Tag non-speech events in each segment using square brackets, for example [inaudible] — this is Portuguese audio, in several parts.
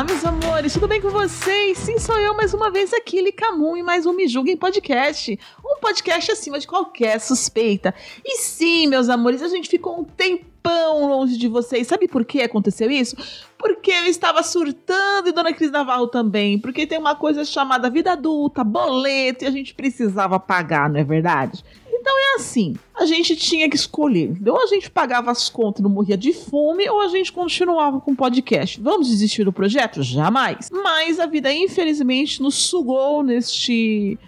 Olá, meus amores, tudo bem com vocês? Sim, sou eu mais uma vez aqui, Licamun, e mais um Me Julguem Podcast. Um podcast acima de qualquer suspeita. E sim, meus amores, a gente ficou um tempão longe de vocês. Sabe por que aconteceu isso? Porque eu estava surtando e Dona Cris Navarro também. Porque tem uma coisa chamada vida adulta, boleto, e a gente precisava pagar, não é verdade? Então é assim, a gente tinha que escolher. Ou a gente pagava as contas e não morria de fome, ou a gente continuava com o podcast. Vamos desistir do projeto? Jamais. Mas a vida, infelizmente, nos sugou neste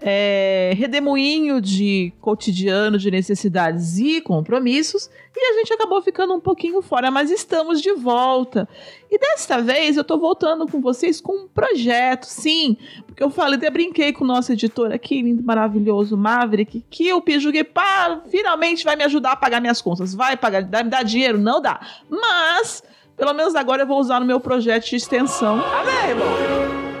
é, redemoinho de cotidiano, de necessidades e compromissos, e a gente acabou ficando um pouquinho fora, mas estamos de volta. E desta vez eu tô voltando com vocês com um projeto, sim, porque eu falei, até brinquei com o nosso editor aqui, lindo, maravilhoso, Maverick, que o Pijugue, pá, finalmente vai me ajudar a pagar minhas contas. Vai pagar, dá, dá dinheiro? Não dá. Mas, pelo menos agora eu vou usar no meu projeto de extensão. Amém, irmão.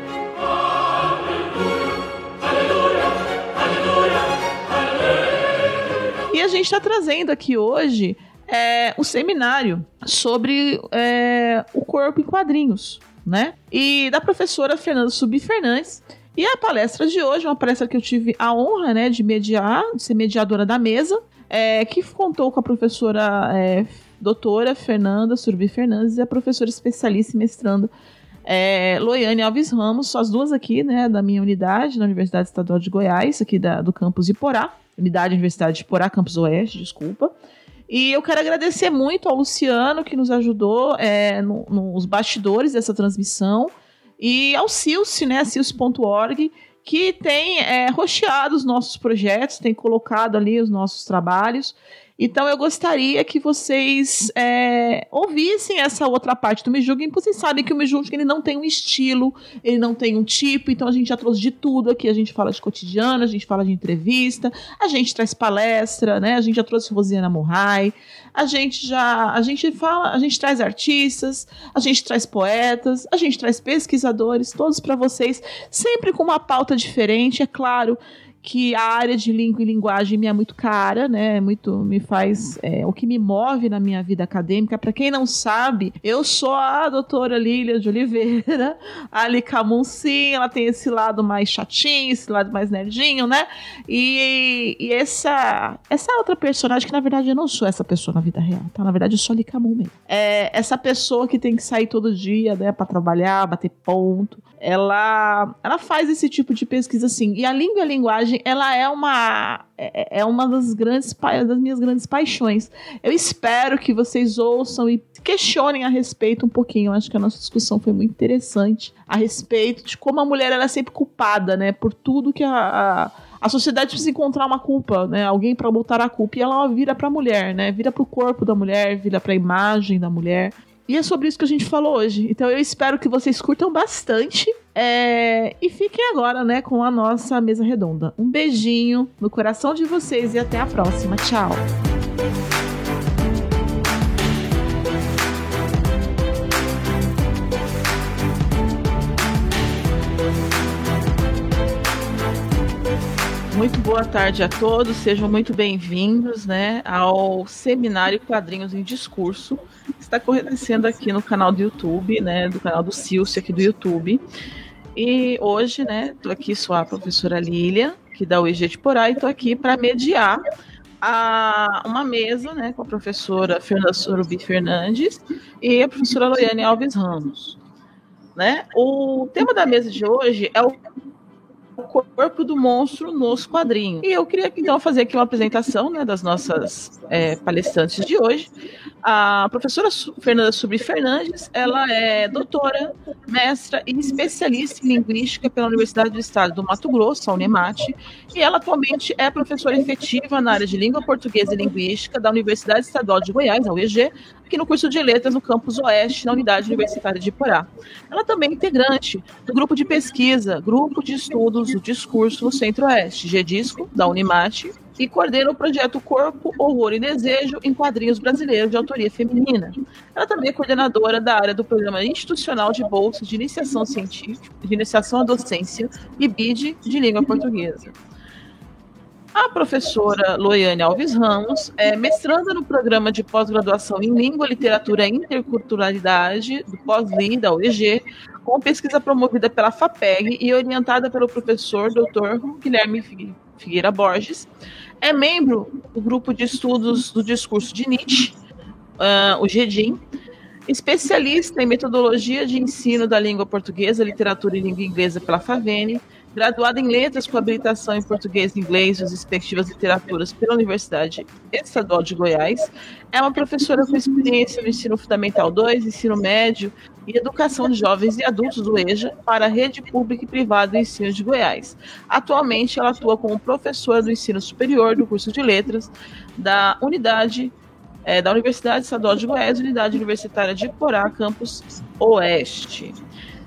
A gente está trazendo aqui hoje é, um seminário sobre é, o corpo em quadrinhos, né? E da professora Fernanda Subi Fernandes. E a palestra de hoje é uma palestra que eu tive a honra né, de mediar, de ser mediadora da mesa, é, que contou com a professora é, doutora Fernanda Surbi Fernandes e a professora especialista e mestrando é, Loiane Alves Ramos, as duas aqui, né, da minha unidade, na Universidade Estadual de Goiás, aqui da, do campus Iporá, unidade Universidade de Iporá, campus Oeste, desculpa. E eu quero agradecer muito ao Luciano, que nos ajudou é, no- nos bastidores dessa transmissão, e ao Silce, né, silce.org, que tem é, rocheado os nossos projetos, tem colocado ali os nossos trabalhos. Então eu gostaria que vocês é, ouvissem essa outra parte do Julguem, porque vocês sabem que o Julguem ele não tem um estilo, ele não tem um tipo, então a gente já trouxe de tudo aqui, a gente fala de cotidiano, a gente fala de entrevista, a gente traz palestra, né? A gente já trouxe Rosiana Murray, a gente já, a gente fala, a gente traz artistas, a gente traz poetas, a gente traz pesquisadores, todos para vocês, sempre com uma pauta diferente, é claro que a área de língua e linguagem me é muito cara, né? É Muito me faz é, o que me move na minha vida acadêmica. Para quem não sabe, eu sou a doutora Lília de Oliveira, [laughs] Ali Camun, sim, ela tem esse lado mais chatinho, esse lado mais nerdinho, né? E, e essa essa outra personagem que na verdade eu não sou essa pessoa na vida real, tá? Na verdade eu sou a Ali Camun mesmo. É essa pessoa que tem que sair todo dia, né, para trabalhar, bater ponto. Ela ela faz esse tipo de pesquisa assim. E a língua e a linguagem, ela é uma é é uma das grandes das minhas grandes paixões. Eu espero que vocês ouçam e questionem a respeito um pouquinho. Eu acho que a nossa discussão foi muito interessante a respeito de como a mulher ela é sempre culpada, né, por tudo que a, a a sociedade precisa encontrar uma culpa, né? Alguém para botar a culpa e ela vira para a mulher, né? Vira para o corpo da mulher, vira para a imagem da mulher. E é sobre isso que a gente falou hoje. Então eu espero que vocês curtam bastante. é, E fiquem agora, né, com a nossa mesa redonda. Um beijinho no coração de vocês e até a próxima. Tchau. Muito boa tarde a todos, sejam muito bem-vindos né, ao Seminário Quadrinhos em Discurso, que está acontecendo aqui no canal do YouTube, né, do canal do Silce aqui do YouTube. E hoje, né, estou aqui, sou a professora Lília, que dá o IG de Porá, e estou aqui para mediar a, uma mesa né, com a professora Fernanda Sorubi Fernandes e a professora Loiane Alves Ramos. Né? O tema da mesa de hoje é o o corpo do monstro nos quadrinhos. E eu queria então fazer aqui uma apresentação né, das nossas é, palestrantes de hoje. A professora Fernanda Subri Fernandes, ela é doutora, mestra e especialista em linguística pela Universidade do Estado do Mato Grosso, a Unemate, e ela atualmente é professora efetiva na área de língua portuguesa e linguística da Universidade Estadual de Goiás, a UEG, aqui no curso de letras no campus Oeste, na Unidade Universitária de Porá. Ela também é integrante do grupo de pesquisa, Grupo de Estudos do Discurso no Centro-Oeste, GEDISCO, da Unimate, e coordena o projeto Corpo, Horror e Desejo em quadrinhos brasileiros de autoria feminina. Ela também é coordenadora da área do Programa Institucional de Bolsas de Iniciação Científica, de Iniciação à Docência e BID de Língua Portuguesa. A professora Loiane Alves Ramos é mestranda no programa de pós-graduação em Língua, Literatura e Interculturalidade, do pós-LI da UEG, com pesquisa promovida pela FAPEG e orientada pelo professor Dr. Guilherme Figueira Borges, é membro do grupo de estudos do discurso de Nietzsche, uh, o GEDIM, especialista em metodologia de ensino da língua portuguesa, literatura e língua inglesa pela FAVENE, graduada em letras com habilitação em português e inglês das respectivas literaturas pela Universidade Estadual de Goiás, é uma professora com experiência no ensino fundamental 2, ensino médio e educação de jovens e adultos do EJA para a rede pública e privada do ensino de Goiás. Atualmente, ela atua como professora do ensino superior do curso de letras da unidade é, da Universidade Estadual de Goiás, unidade universitária de Porá, campus Oeste.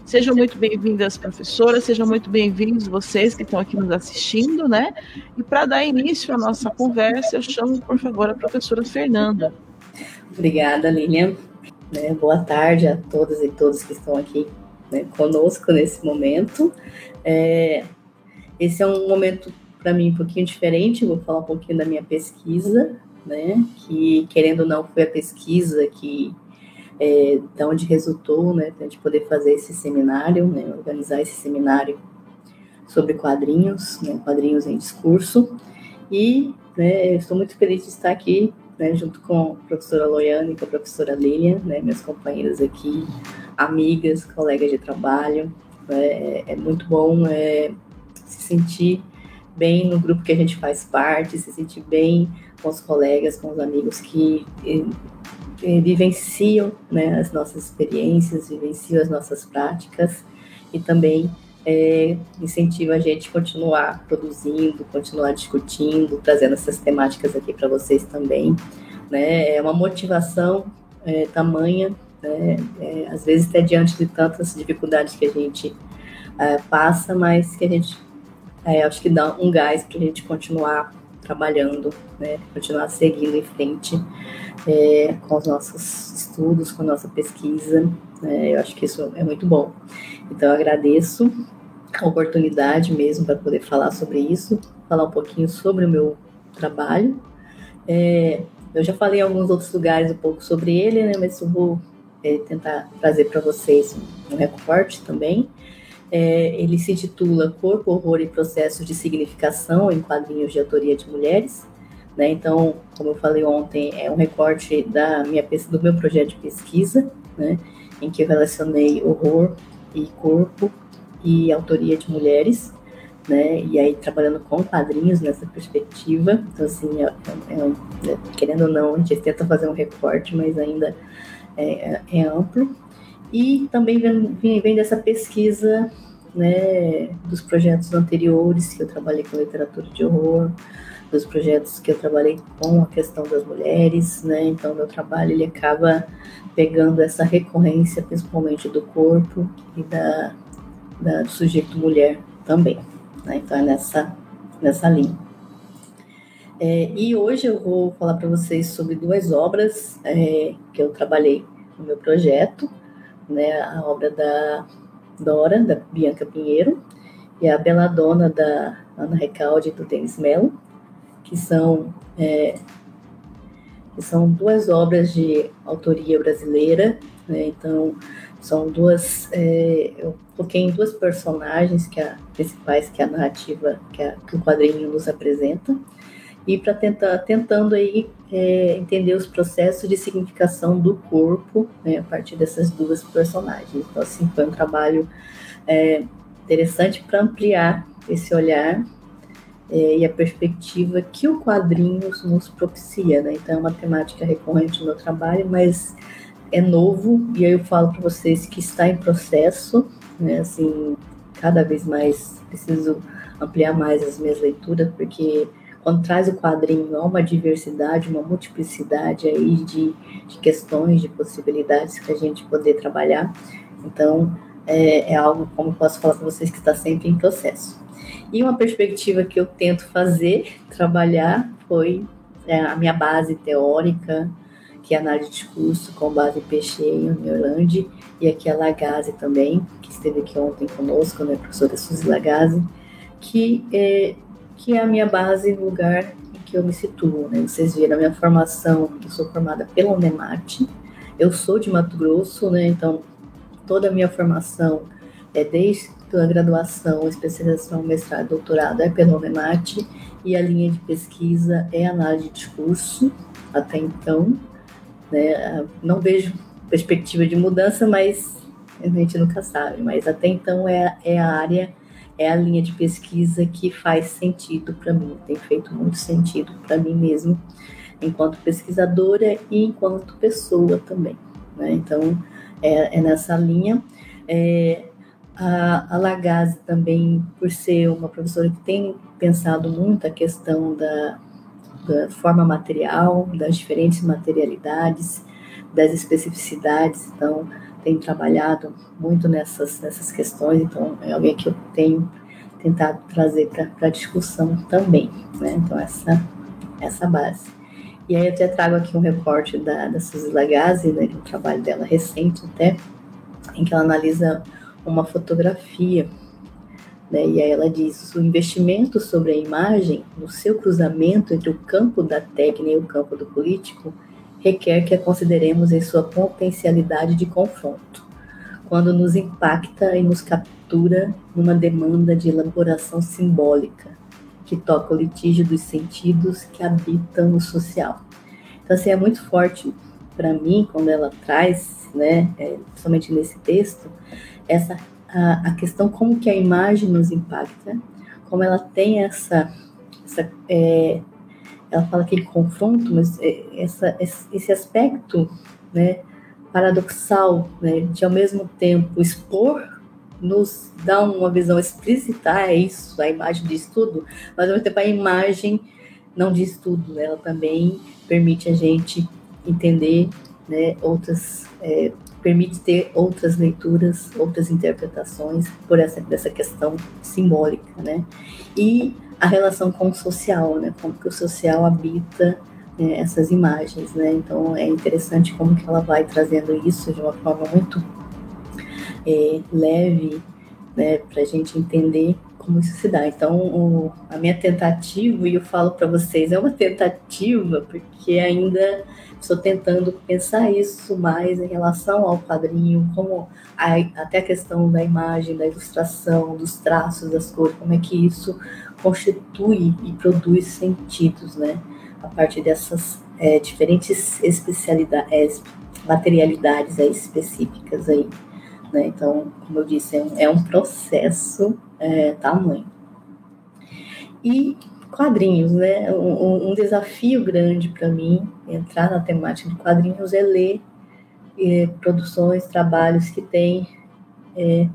Sejam muito bem-vindas, professoras, sejam muito bem-vindos vocês que estão aqui nos assistindo, né? E para dar início à nossa conversa, eu chamo, por favor, a professora Fernanda. Obrigada, Lilian. Né, boa tarde a todas e todos que estão aqui né, conosco nesse momento. É, esse é um momento para mim um pouquinho diferente. Vou falar um pouquinho da minha pesquisa, né? Que querendo ou não foi a pesquisa que é, da onde resultou, né? A gente poder fazer esse seminário, né, organizar esse seminário sobre quadrinhos, né, quadrinhos em discurso. E né, estou muito feliz de estar aqui né, junto com a professora Loiane e com a professora Lilian, né, minhas companheiras aqui, amigas, colegas de trabalho. É, é muito bom é, se sentir bem no grupo que a gente faz parte, se sentir bem com os colegas, com os amigos que eh, vivenciam né, as nossas experiências, vivenciam as nossas práticas e também é, incentiva a gente a continuar produzindo, continuar discutindo, trazendo essas temáticas aqui para vocês também. Né? É uma motivação é, tamanha, né? É, às vezes até diante de tantas dificuldades que a gente passa, mas que a gente acho que dá um gás para a gente continuar trabalhando, né? continuar seguindo em frente é, com os nossos estudos, com a nossa pesquisa. Né? Eu acho que isso é muito bom. Então, eu agradeço a oportunidade mesmo para poder falar sobre isso, falar um pouquinho sobre o meu trabalho. É, eu já falei em alguns outros lugares um pouco sobre ele, né, mas eu vou é, tentar trazer para vocês um recorte também. É, ele se intitula Corpo, Horror e Processos de Significação em Quadrinhos de Autoria de Mulheres. Né? Então, como eu falei ontem, é um recorte da minha, do meu projeto de pesquisa, né? em que eu relacionei horror e corpo e autoria de mulheres, né? E aí trabalhando com quadrinhos nessa perspectiva, então assim, é, é, é, querendo ou não, a gente tenta fazer um recorte, mas ainda é, é amplo. E também vem, vem dessa pesquisa, né, dos projetos anteriores que eu trabalhei com literatura de horror, dos projetos que eu trabalhei com a questão das mulheres, né? Então meu trabalho ele acaba pegando essa recorrência, principalmente do corpo e da da, do sujeito mulher também. Né? Então, é nessa, nessa linha. É, e hoje eu vou falar para vocês sobre duas obras é, que eu trabalhei no meu projeto, né? A obra da Dora, da Bianca Pinheiro, e a Beladona, da Ana Recalde e do Denis Mello, que são, é, que são duas obras de autoria brasileira, né? Então, são duas. É, eu foquei em duas personagens que a, principais que a narrativa, que, a, que o quadrinho nos apresenta, e para tentar tentando aí é, entender os processos de significação do corpo né, a partir dessas duas personagens. Então, assim, foi um trabalho é, interessante para ampliar esse olhar é, e a perspectiva que o quadrinho nos propicia, né? Então é uma temática recorrente no meu trabalho, mas é novo e aí eu falo para vocês que está em processo, né? Assim, cada vez mais preciso ampliar mais as minhas leituras porque quando traz o quadrinho há uma diversidade, uma multiplicidade aí de, de questões, de possibilidades que a gente poder trabalhar. Então é, é algo como eu posso falar para vocês que está sempre em processo. E uma perspectiva que eu tento fazer, [laughs] trabalhar, foi é, a minha base teórica, que é análise de discurso com base em Peixe e Orlando, e aqui a Lagasse também, que esteve aqui ontem conosco, né, a professora Suzy Lagasse, que é, que é a minha base no lugar em que eu me situo. Né? Vocês viram a minha formação, eu sou formada pela Unemate, eu sou de Mato Grosso, né? então toda a minha formação é desde a graduação, especialização, mestrado, doutorado é pela Unemate e a linha de pesquisa é análise de discurso até então. Né? Não vejo perspectiva de mudança, mas a gente nunca sabe. Mas até então é, é a área, é a linha de pesquisa que faz sentido para mim, tem feito muito sentido para mim mesmo, enquanto pesquisadora e enquanto pessoa também. Né? Então, é, é nessa linha. É, a, a Lagasse também, por ser uma professora que tem pensado muito a questão da, da forma material, das diferentes materialidades, das especificidades, então tem trabalhado muito nessas, nessas questões, então é alguém que eu tenho tentado trazer para a discussão também, né? Então essa essa base. E aí eu até trago aqui um recorte da, da Suzy Lagasse, né, um trabalho dela recente até, em que ela analisa uma fotografia. Né? E aí ela diz: o investimento sobre a imagem, no seu cruzamento entre o campo da técnica e o campo do político, requer que a consideremos em sua potencialidade de confronto, quando nos impacta e nos captura numa demanda de elaboração simbólica, que toca o litígio dos sentidos que habitam o social. Então, assim, é muito forte para mim quando ela traz, né, é, principalmente nesse texto, essa a, a, questão como que a imagem nos impacta, como ela tem essa, essa é, ela fala aquele confronto, mas é, essa, esse aspecto, né, paradoxal, né, de ao mesmo tempo expor nos dá uma visão explícita, é isso, a imagem diz tudo, mas ao mesmo tempo a imagem não diz tudo, né, ela também permite a gente entender né, outras é, permite ter outras leituras, outras interpretações por essa dessa questão simbólica, né? E a relação com o social, né? Como que o social habita né, essas imagens, né? Então é interessante como que ela vai trazendo isso de uma forma muito é, leve, né? Para a gente entender como isso se dá. Então o, a minha tentativa e eu falo para vocês é uma tentativa porque ainda Estou tentando pensar isso mais em relação ao quadrinho, como a, até a questão da imagem, da ilustração, dos traços, das cores, como é que isso constitui e produz sentidos, né? A partir dessas é, diferentes especialidades, é, materialidades aí, específicas aí. Né? Então, como eu disse, é um, é um processo é, tamanho. E quadrinhos, né? Um, um desafio grande para mim entrar na temática de quadrinhos é ler é, produções, trabalhos que tem é,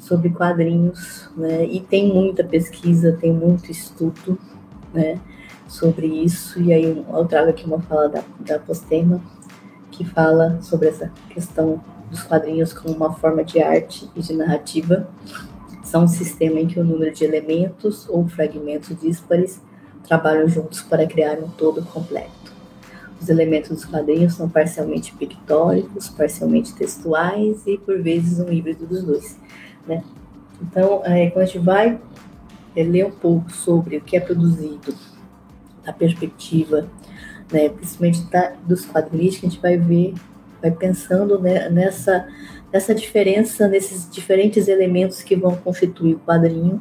sobre quadrinhos, né? E tem muita pesquisa, tem muito estudo, né? Sobre isso. E aí eu trago aqui uma fala da, da Postema que fala sobre essa questão dos quadrinhos como uma forma de arte e de narrativa são um sistema em que o número de elementos ou fragmentos díspares trabalham juntos para criar um todo completo. Os elementos dos quadrinhos são parcialmente pictóricos, parcialmente textuais e, por vezes, um híbrido dos dois. Né? Então, é, quando a gente vai é, ler um pouco sobre o que é produzido da perspectiva, né, principalmente da, dos quadrinhos, a gente vai ver, vai pensando né, nessa essa diferença nesses diferentes elementos que vão constituir o quadrinho.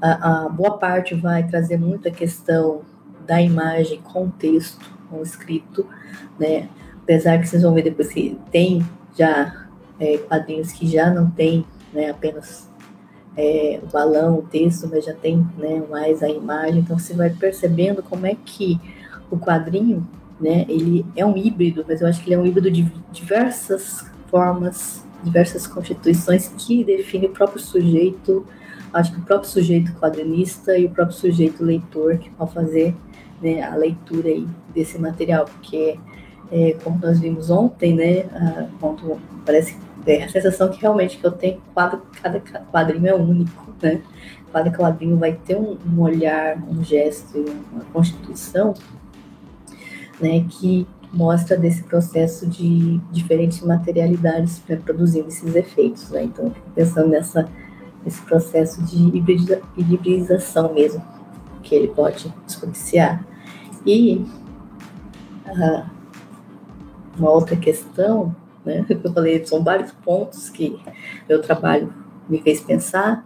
A, a boa parte vai trazer muito a questão da imagem com o texto, com o escrito, né? Apesar que vocês vão ver depois que tem já é, quadrinhos que já não tem né, apenas é, o balão, o texto, mas já tem né, mais a imagem. Então você vai percebendo como é que o quadrinho, né, ele é um híbrido, mas eu acho que ele é um híbrido de diversas formas, diversas constituições que define o próprio sujeito, acho que o próprio sujeito quadrinista e o próprio sujeito leitor que vão fazer né, a leitura aí desse material, porque é, como nós vimos ontem, né, a, quando parece é, a sensação que realmente que eu tenho quadro, cada quadrinho é único, né? Cada quadrinho vai ter um, um olhar, um gesto, uma constituição, né, que mostra desse processo de diferentes materialidades para produzir esses efeitos, né? Então, pensando nessa esse processo de hibridização mesmo que ele pode exponenciar. E uh, uma outra questão né? Eu falei, são vários pontos que meu trabalho me fez pensar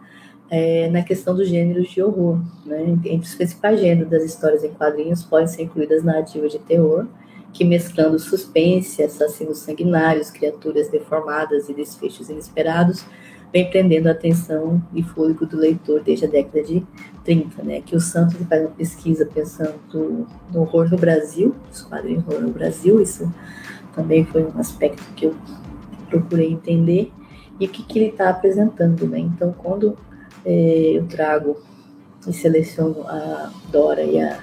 é, na questão dos gêneros de horror. Né? Entre os principais gêneros das histórias em quadrinhos podem ser incluídas narrativas de terror, que mesclando suspense, assassinos sanguinários, criaturas deformadas e desfechos inesperados, vem prendendo a atenção e fôlego do leitor desde a década de 30, né? Que o Santos faz uma pesquisa pensando no horror no Brasil, os quadrinhos horror no Brasil, isso também foi um aspecto que eu procurei entender e o que, que ele está apresentando, né? Então, quando é, eu trago e seleciono a Dora e a,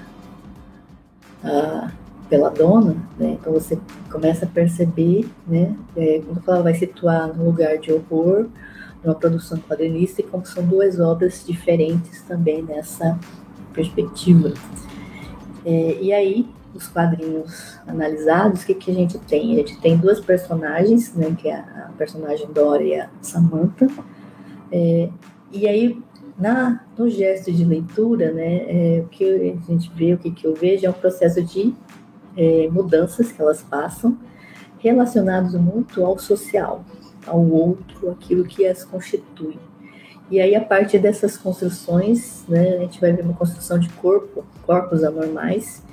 a Peladona, né? Então você começa a perceber, né? É, quando ela vai situar no lugar de horror, numa produção quadrinista, e como são duas obras diferentes também nessa perspectiva. É, e aí os quadrinhos analisados, o que, que a gente tem? A gente tem duas personagens, né, que é a personagem Dora e a Samantha. É, e aí, na, no gesto de leitura, né, é, o que a gente vê, o que, que eu vejo é um processo de é, mudanças que elas passam, relacionados muito ao social, ao outro, aquilo que as constitui. E aí, a partir dessas construções, né, a gente vai ver uma construção de corpo, corpos anormais,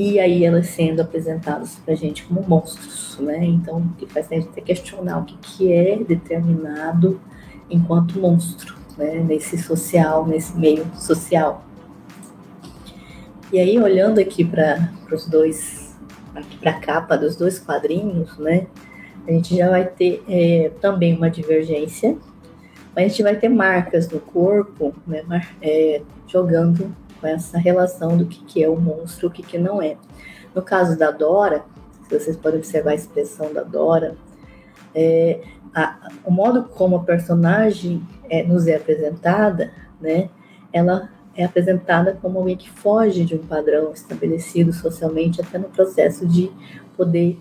e aí elas sendo apresentadas para a gente como monstros, né? Então, o que faz a gente até questionar o que, que é determinado enquanto monstro, né? Nesse social, nesse meio social. E aí, olhando aqui para os dois, para a capa dos dois quadrinhos, né? A gente já vai ter é, também uma divergência, mas a gente vai ter marcas no corpo, né? É, jogando com essa relação do que, que é o monstro o que, que não é. No caso da Dora, vocês podem observar a expressão da Dora, é, a, o modo como a personagem é, nos é apresentada, né, ela é apresentada como alguém que foge de um padrão estabelecido socialmente, até no processo de poder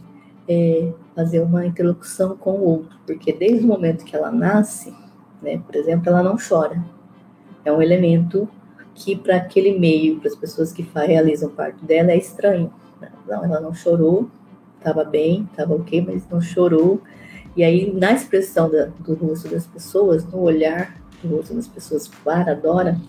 é, fazer uma interlocução com o outro, porque desde o momento que ela nasce, né, por exemplo, ela não chora. É um elemento que para aquele meio, para as pessoas que realizam parte dela, é estranho. Não, ela não chorou, estava bem, estava ok, mas não chorou. E aí, na expressão da, do rosto das pessoas, no olhar do rosto das pessoas para a Dora,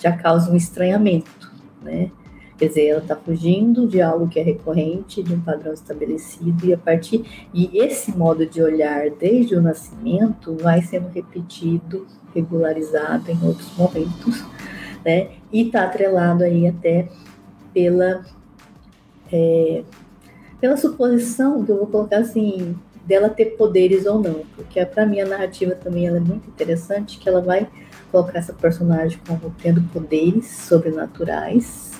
já causa um estranhamento, né? Quer dizer, ela está fugindo de algo que é recorrente, de um padrão estabelecido, e a partir. E esse modo de olhar desde o nascimento vai sendo repetido, regularizado em outros momentos, né? E está atrelado aí até pela é, pela suposição que eu vou colocar assim dela ter poderes ou não, porque para mim a narrativa também ela é muito interessante, que ela vai colocar essa personagem como tendo poderes sobrenaturais,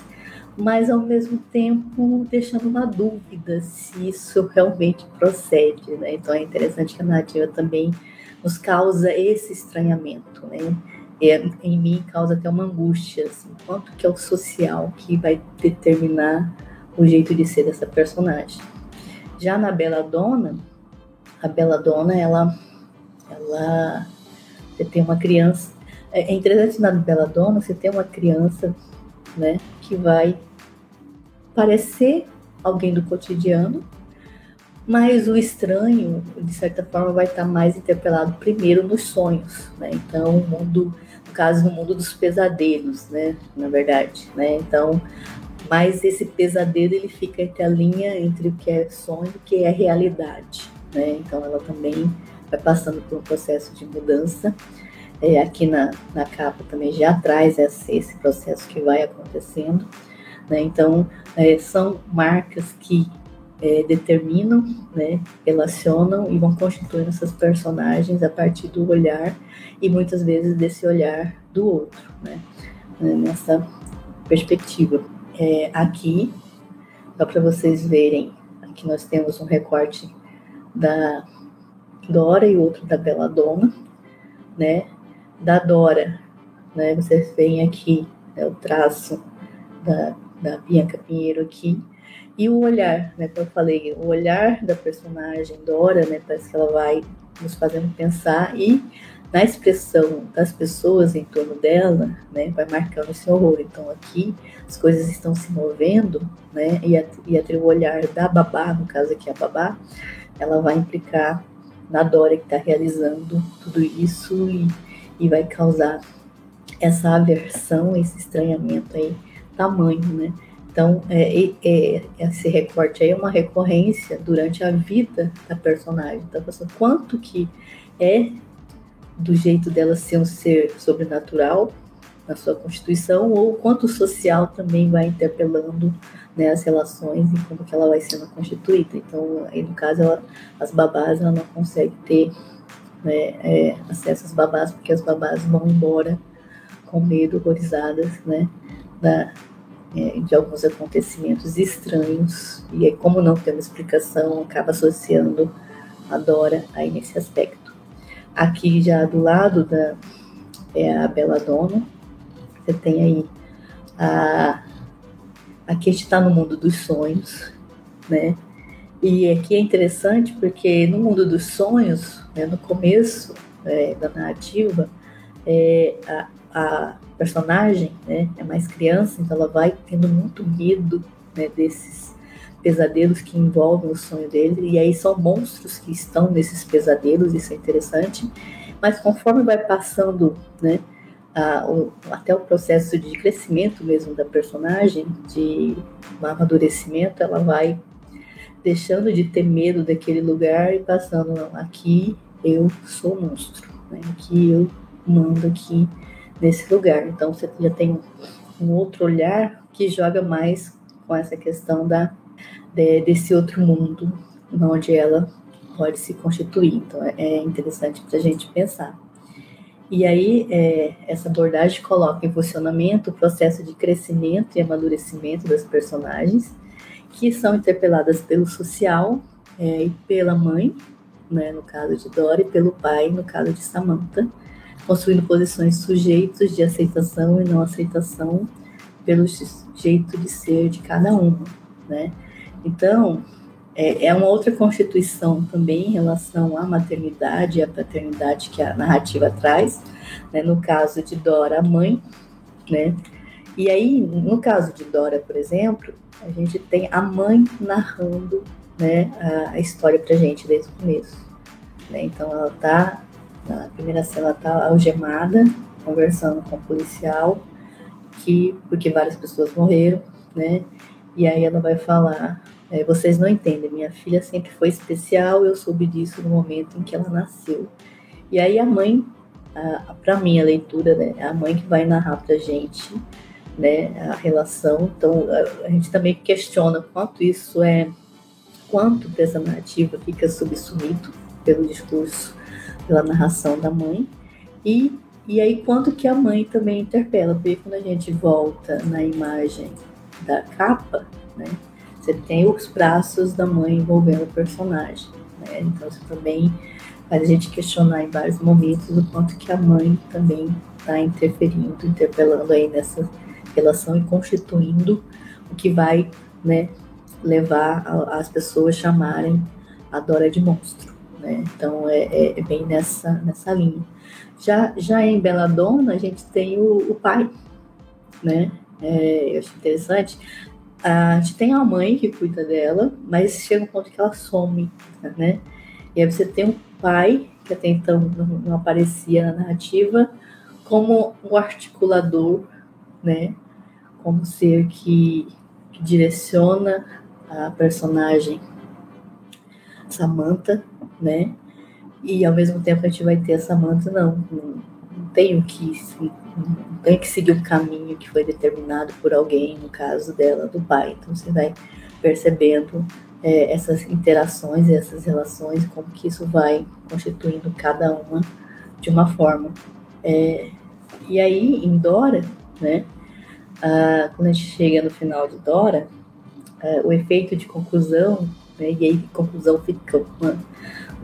mas ao mesmo tempo deixando uma dúvida se isso realmente procede, né? Então é interessante que a narrativa também nos causa esse estranhamento, né? É, em mim causa até uma angústia, assim, quanto que é o social que vai determinar o jeito de ser dessa personagem. Já na Bela Dona, a Bela Dona, ela, ela você tem uma criança, é, é interessante na Bela Dona, você tem uma criança, né, que vai parecer alguém do cotidiano, mas o estranho, de certa forma, vai estar mais interpelado primeiro nos sonhos, né? Então, o mundo caso no mundo dos pesadelos, né? Na verdade, né? Então, mas esse pesadelo ele fica entre a linha entre o que é sonho e o que é realidade, né? Então, ela também vai passando por um processo de mudança. é, aqui na, na capa também já traz esse, esse processo que vai acontecendo. Né? Então, é, são marcas que é, determinam, né, relacionam e vão constituindo essas personagens a partir do olhar e muitas vezes desse olhar do outro, né, nessa perspectiva. É, aqui, só para vocês verem, aqui nós temos um recorte da Dora e outro da Dona, né, da Dora, né, vocês veem aqui né, o traço da, da Bianca Pinheiro aqui, e o olhar, né, como eu falei, o olhar da personagem Dora, né, parece que ela vai nos fazendo pensar e na expressão das pessoas em torno dela, né, vai marcando esse horror. Então aqui as coisas estão se movendo, né, e, a, e a, o olhar da babá, no caso aqui a babá, ela vai implicar na Dora que está realizando tudo isso e, e vai causar essa aversão, esse estranhamento aí, tamanho, né? Então, é, é, esse recorte aí é uma recorrência durante a vida da personagem. Então, quanto que é do jeito dela ser um ser sobrenatural na sua constituição, ou quanto social também vai interpelando né, as relações e como que ela vai sendo constituída. Então, aí no caso, ela, as babás, ela não consegue ter né, é, acesso às babás, porque as babás vão embora com medo, horrorizadas, né, da, é, de alguns acontecimentos estranhos, e aí, como não tem uma explicação, acaba associando a Dora aí nesse aspecto. Aqui já do lado da é a Dona você tem aí a. Aqui a gente está no mundo dos sonhos, né? E aqui é interessante porque no mundo dos sonhos, né, no começo é, da narrativa, é, a, a personagem né, é mais criança, então ela vai tendo muito medo né, desses pesadelos que envolvem o sonho dele, e aí são monstros que estão nesses pesadelos, isso é interessante, mas conforme vai passando né, a, o, até o processo de crescimento mesmo da personagem, de amadurecimento, ela vai deixando de ter medo daquele lugar e passando, não, aqui eu sou monstro, né, aqui eu mando aqui nesse lugar. Então você já tem um outro olhar que joga mais com essa questão da de, desse outro mundo onde ela pode se constituir. Então é, é interessante para a gente pensar. E aí é, essa abordagem coloca em funcionamento o processo de crescimento e amadurecimento das personagens que são interpeladas pelo social é, e pela mãe, né, no caso de Dora, e pelo pai, no caso de Samantha construindo posições sujeitos de aceitação e não aceitação pelo jeito de ser de cada um, né? Então, é, é uma outra constituição também em relação à maternidade e à paternidade que a narrativa traz, né? No caso de Dora, a mãe, né? E aí, no caso de Dora, por exemplo, a gente tem a mãe narrando né, a, a história pra gente desde o começo. Né? Então, ela está na primeira cena ela tá algemada, conversando com o policial, que, porque várias pessoas morreram, né? E aí ela vai falar, é, vocês não entendem, minha filha sempre foi especial, eu soube disso no momento em que ela nasceu. E aí a mãe, para mim a leitura, né, é a mãe que vai narrar pra gente, né, a relação. Então a, a gente também questiona quanto isso é, quanto essa narrativa fica subsumido pelo discurso pela narração da mãe. E, e aí, quanto que a mãe também interpela, porque quando a gente volta na imagem da capa, né, você tem os braços da mãe envolvendo o personagem. Né? Então, isso também faz a gente questionar em vários momentos o quanto que a mãe também está interferindo, interpelando aí nessa relação e constituindo o que vai né, levar as pessoas chamarem a Dora de monstro. Né? Então é, é, é, bem nessa, nessa linha. Já, já em Dona a gente tem o, o pai, né? É, eu acho interessante. A gente tem a mãe que cuida dela, mas chega um ponto que ela some, né? E aí você tem um pai, que até então não, não aparecia na narrativa, como um articulador, né? Como ser que, que direciona a personagem Samantha, né? E ao mesmo tempo a gente vai ter a Samantha, não, tenho que não tenho que seguir o caminho que foi determinado por alguém, no caso dela, do pai. Então você vai percebendo é, essas interações, essas relações, como que isso vai constituindo cada uma de uma forma. É, e aí, em Dora, né, ah, quando a gente chega no final de Dora, ah, o efeito de conclusão, né, e aí conclusão fica uma,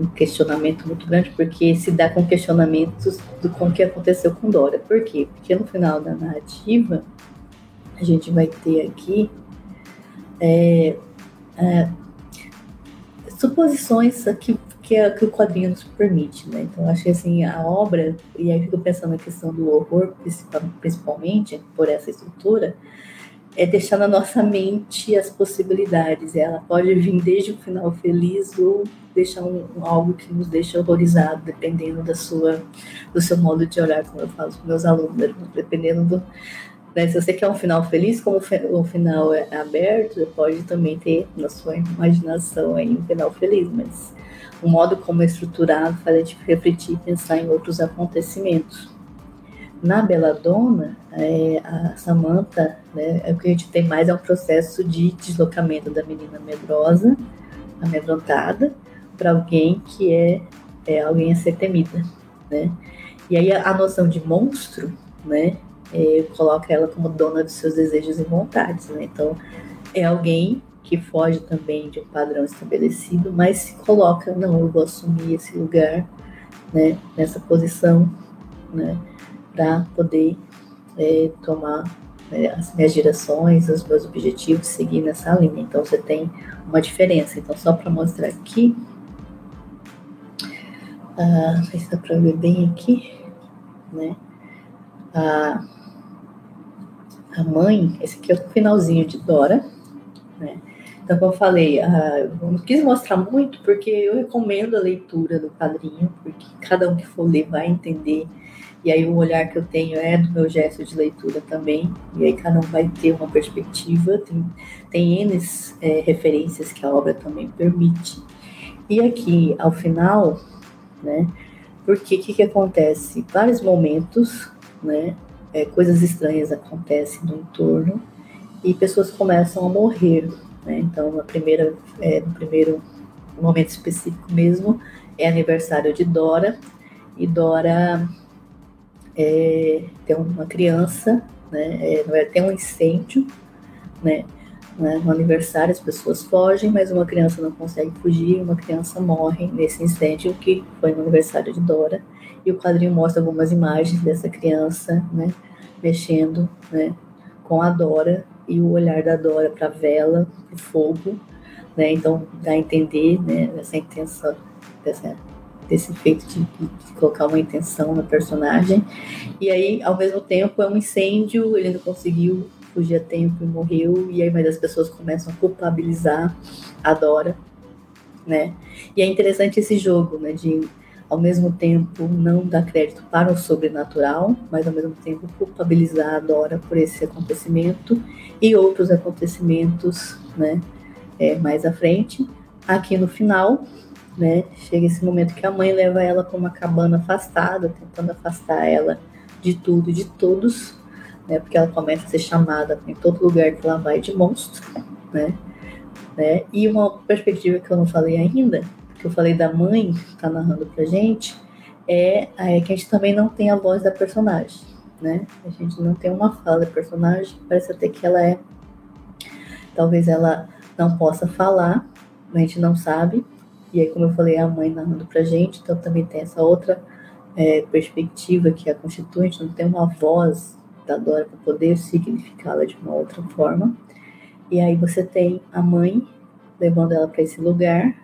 um questionamento muito grande, porque se dá com questionamentos do com que aconteceu com Dora. Por quê? Porque no final da narrativa, a gente vai ter aqui é, é, suposições que, que, que, o quadrinho nos permite, né? Então, acho que assim, a obra, e aí fico pensando na questão do horror, principalmente, por essa estrutura, é deixar na nossa mente as possibilidades. Ela pode vir desde o final feliz ou deixar um, algo que nos deixa horrorizado, dependendo da sua, do seu modo de olhar, como eu falo com meus alunos, dependendo do, né, se você quer um final feliz, como o final é aberto, você pode também ter na sua imaginação aí um final feliz, mas o modo como é estruturado faz a gente refletir e pensar em outros acontecimentos. Na Beladona, é, a Samantha, né, é o que a gente tem mais é um processo de deslocamento da menina medrosa, amedrontada, para alguém que é, é alguém a ser temida, né? E aí a, a noção de monstro, né, é, coloca ela como dona dos seus desejos e vontades, né? Então, é alguém que foge também de um padrão estabelecido, mas se coloca, não, eu vou assumir esse lugar, né, nessa posição, né, para poder é, tomar é, as minhas direções, os meus objetivos, seguir nessa linha. Então, você tem uma diferença. Então, só para mostrar aqui, ah, não sei se dá para ver bem aqui, né, ah, a mãe, esse aqui é o finalzinho de Dora, né? Então, como eu falei, uh, eu não quis mostrar muito porque eu recomendo a leitura do quadrinho, porque cada um que for ler vai entender. E aí o olhar que eu tenho é do meu gesto de leitura também. E aí cada um vai ter uma perspectiva. Tem, tem N é, referências que a obra também permite. E aqui, ao final, né? Porque o que, que acontece? Vários momentos, né? é, coisas estranhas acontecem no entorno e pessoas começam a morrer. Né? Então, na primeira, é, no primeiro momento específico mesmo, é aniversário de Dora, e Dora é, tem uma criança, né, é, tem um incêndio, né, né, no aniversário as pessoas fogem, mas uma criança não consegue fugir, uma criança morre nesse incêndio que foi no aniversário de Dora. E o quadrinho mostra algumas imagens dessa criança, né, mexendo, né, com a Dora e o olhar da Dora para a vela, o fogo, né, então dá a entender, né, essa intenção, dessa, desse feito de, de, colocar uma intenção na personagem, e aí, ao mesmo tempo, é um incêndio, ele não conseguiu fugir a tempo e morreu, e aí mas as pessoas começam a culpabilizar a Dora, né, e é interessante esse jogo, né, de ao mesmo tempo não dar crédito para o sobrenatural, mas ao mesmo tempo culpabilizar a Dora por esse acontecimento e outros acontecimentos, né, é, mais à frente. Aqui no final, né, chega esse momento que a mãe leva ela para uma cabana afastada, tentando afastar ela de tudo e de todos, né, porque ela começa a ser chamada em todo lugar que ela vai de monstro, né, né, e uma perspectiva que eu não falei ainda que eu falei da mãe que está narrando pra gente, é, é, que a gente também não tem a voz da personagem, né? A gente não tem uma fala da personagem, parece até que ela é. Talvez ela não possa falar, a gente não sabe. E aí, como eu falei, a mãe narrando pra gente, então também tem essa outra é, perspectiva que a constitui, a gente não tem uma voz da Dora para poder significá-la de uma outra forma. E aí você tem a mãe levando ela para esse lugar,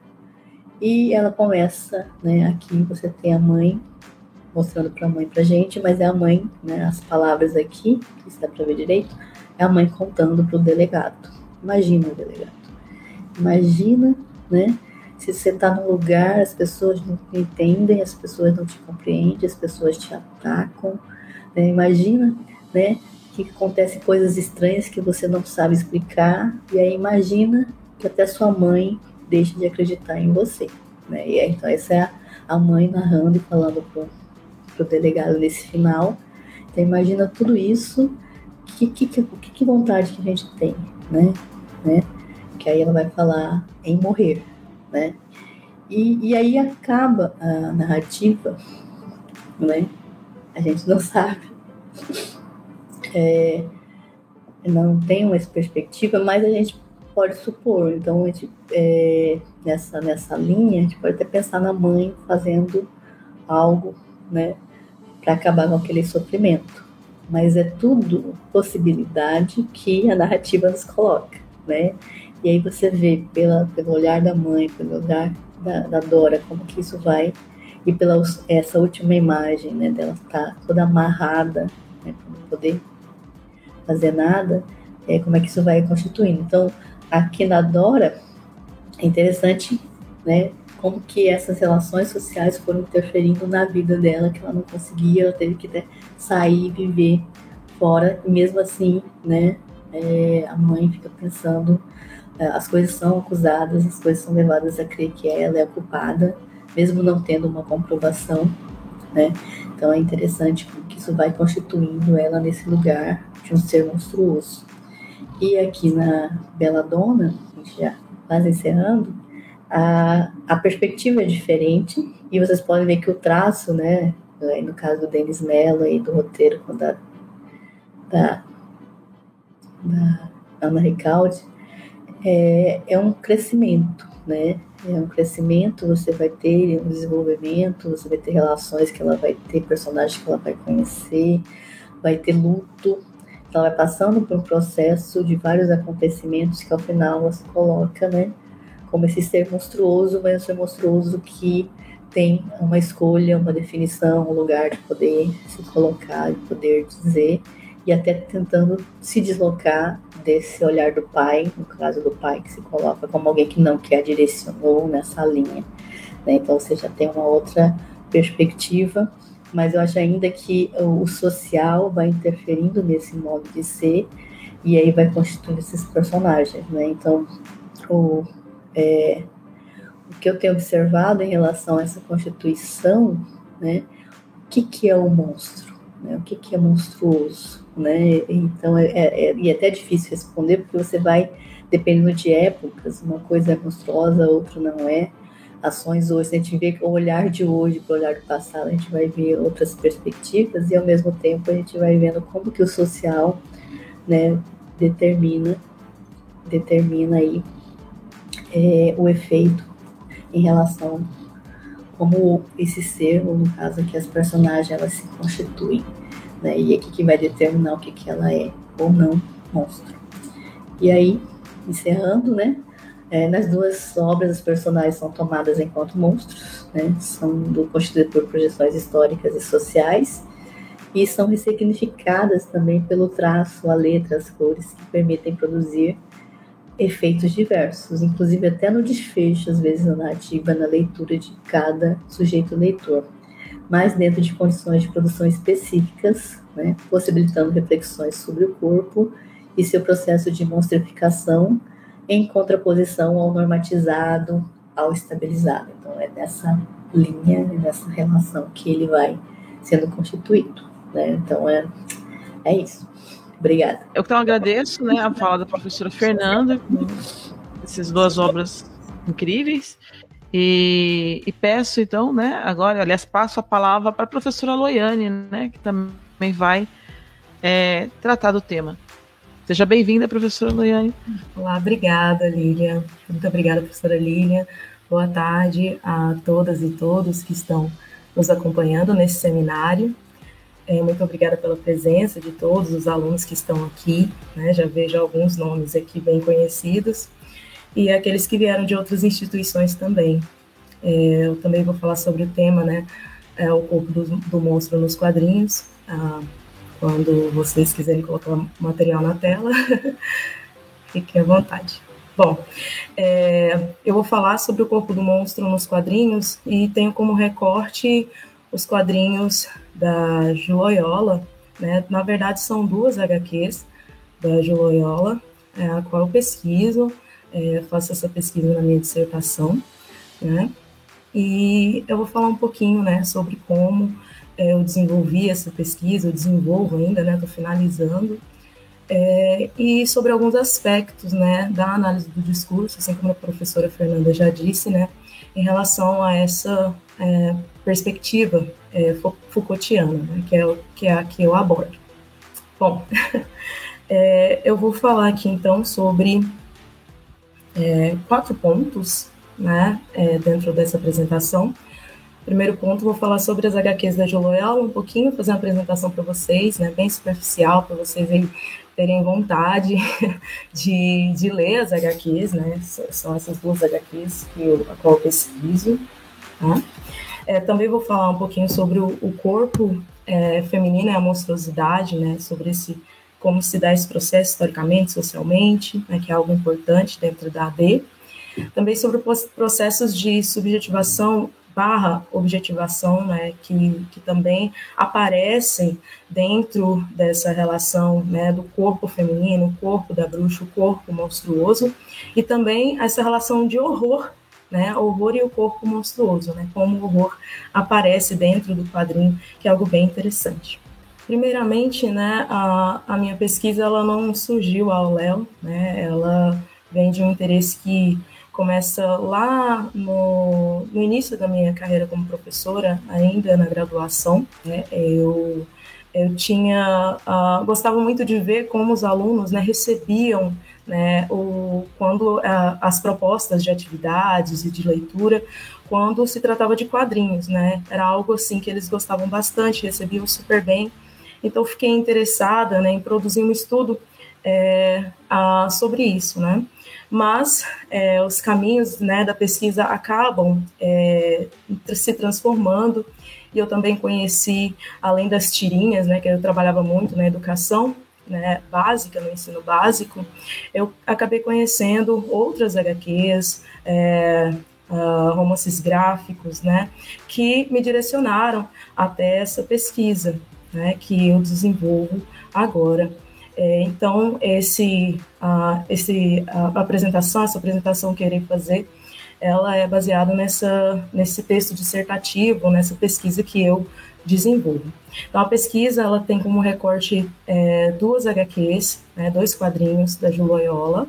e ela começa, né? Aqui você tem a mãe mostrando para a mãe para gente, mas é a mãe, né? As palavras aqui, que está para ver direito, é a mãe contando para o delegado. Imagina o delegado. Imagina, né? Se você está num lugar, as pessoas não te entendem, as pessoas não te compreendem, as pessoas te atacam. Né? Imagina, né? Que acontecem coisas estranhas que você não sabe explicar. E aí imagina que até sua mãe deixe de acreditar em você. Né? E aí, então, essa é a, mãe narrando e falando para o delegado nesse final. Então imagina tudo isso, que, que, que, que vontade que a gente tem, né? né? Que aí ela vai falar em morrer, né? E, e aí acaba a narrativa, né? A gente não [laughs] sabe. É, não tem uma perspectiva, mas a gente pode supor. Então, a gente, é, nessa, nessa linha, a gente pode até pensar na mãe fazendo algo, né, para acabar com aquele sofrimento. Mas é tudo possibilidade que a narrativa nos coloca, né? E aí você vê pela, pelo olhar da mãe, pelo olhar da, da Dora, como que isso vai e pela essa última imagem, né, dela estar tá toda amarrada, né, para não poder fazer nada, é, como é que isso vai constituindo. Então, aqui na Dora, é interessante, né, como que essas relações sociais foram interferindo na vida dela, que ela não conseguia, ela teve que sair e viver fora, e mesmo assim, né, é, a mãe fica pensando, as coisas são acusadas, as coisas são levadas a crer que ela é a culpada, mesmo não tendo uma comprovação, né? Então é interessante que isso vai constituindo ela nesse lugar de um ser monstruoso. E aqui na Bela Dona, a gente já quase encerrando, a, a perspectiva é diferente e vocês podem ver que o traço, né, no caso do Denis Mello e do roteiro da, da, da Ana Ricaldi, é, é um crescimento, né? É um crescimento, você vai ter um desenvolvimento, você vai ter relações que ela vai ter, personagens que ela vai conhecer, vai ter luto, ela vai passando por um processo de vários acontecimentos que ao final ela se coloca, né? Como esse ser monstruoso, mas um ser monstruoso que tem uma escolha, uma definição, um lugar de poder se colocar, de poder dizer e até tentando se deslocar desse olhar do pai, no caso do pai que se coloca como alguém que não quer direcionou nessa linha. Né? Então você já tem uma outra perspectiva, mas eu acho ainda que o social vai interferindo nesse modo de ser e aí vai constituindo esses personagens. Né? Então o, é, o que eu tenho observado em relação a essa constituição, né? o que, que é o monstro? Né? O que, que é monstruoso? Né? Então é, é, é, e é até difícil responder porque você vai dependendo de épocas, uma coisa é monstruosa, outra não é. Ações hoje, a gente vê o olhar de hoje para o olhar do passado, a gente vai ver outras perspectivas e ao mesmo tempo a gente vai vendo como que o social, né, determina determina aí é, o efeito em relação como esse ser, ou no caso aqui as personagens, elas se constituem né? E aqui que vai determinar o que, que ela é ou não monstro. E aí, encerrando, né? É, nas duas obras, os personagens são tomadas enquanto monstros, né? São do, constituídos por projeções históricas e sociais e são ressignificadas também pelo traço, a letra, as cores que permitem produzir efeitos diversos, inclusive até no desfecho, às vezes na narrativa, na leitura de cada sujeito leitor mas dentro de condições de produção específicas, né, possibilitando reflexões sobre o corpo e seu processo de monstrificação em contraposição ao normatizado, ao estabilizado. Então, é nessa linha, nessa relação que ele vai sendo constituído. Né? Então, é, é isso. Obrigada. Eu então agradeço né, a fala da professora Fernanda, essas duas obras incríveis. E, e, peço então, né, agora, aliás, passo a palavra para a professora Loiane, né, que também vai é, tratar do tema. Seja bem-vinda, professora Loiane. Olá, obrigada, Lília. Muito obrigada, professora Lília. Boa tarde a todas e todos que estão nos acompanhando nesse seminário. É, muito obrigada pela presença de todos os alunos que estão aqui. Né, já vejo alguns nomes aqui bem conhecidos e aqueles que vieram de outras instituições também. É, eu também vou falar sobre o tema, né, é, o corpo do, do monstro nos quadrinhos, ah, quando vocês quiserem colocar material na tela, [laughs] fiquem à vontade. Bom, é, eu vou falar sobre o corpo do monstro nos quadrinhos e tenho como recorte os quadrinhos da Juloyola, né? Na verdade, são duas HQs da Juloyola, é, a qual eu pesquiso é, faço essa pesquisa na minha dissertação, né? E eu vou falar um pouquinho, né, sobre como é, eu desenvolvi essa pesquisa, eu desenvolvo ainda, né, estou finalizando, é, e sobre alguns aspectos né, da análise do discurso, assim como a professora Fernanda já disse, né, em relação a essa é, perspectiva é, Foucaultiana, né, que, é, que é a que eu abordo. Bom, [laughs] é, eu vou falar aqui então sobre é, quatro pontos né, é, dentro dessa apresentação. Primeiro ponto, vou falar sobre as HQs da Joloel, um pouquinho, fazer uma apresentação para vocês, né, bem superficial, para vocês aí terem vontade [laughs] de, de ler as HQs, né? São essas duas HQs que eu, a qual eu pesquiso. Tá? É, também vou falar um pouquinho sobre o, o corpo é, feminino e a monstruosidade, né? Sobre esse como se dá esse processo historicamente, socialmente, né, que é algo importante dentro da AD. Também sobre processos de subjetivação barra objetivação, né, que, que também aparecem dentro dessa relação né, do corpo feminino, o corpo da bruxa, o corpo monstruoso, e também essa relação de horror, né, horror e o corpo monstruoso, né, como o horror aparece dentro do quadrinho, que é algo bem interessante. Primeiramente, né, a, a minha pesquisa ela não surgiu ao Léo, né, ela vem de um interesse que começa lá no, no, início da minha carreira como professora, ainda na graduação. Né, eu, eu tinha uh, gostava muito de ver como os alunos né, recebiam né, o, quando uh, as propostas de atividades e de leitura quando se tratava de quadrinhos, né? Era algo assim que eles gostavam bastante, recebiam super bem. Então fiquei interessada né, em produzir um estudo é, a, sobre isso, né? mas é, os caminhos né, da pesquisa acabam é, se transformando. E eu também conheci, além das tirinhas, né, que eu trabalhava muito na educação né, básica, no ensino básico, eu acabei conhecendo outras HQs, uh, romances gráficos, né, que me direcionaram até essa pesquisa, né, que eu desenvolvo agora. É, então, esse, a, esse, a apresentação, essa apresentação que eu irei fazer, ela é baseada nessa, nesse texto dissertativo, nessa pesquisa que eu desenvolvo. Então, a pesquisa ela tem como recorte é, duas HQs, né, dois quadrinhos da Ju Loyola,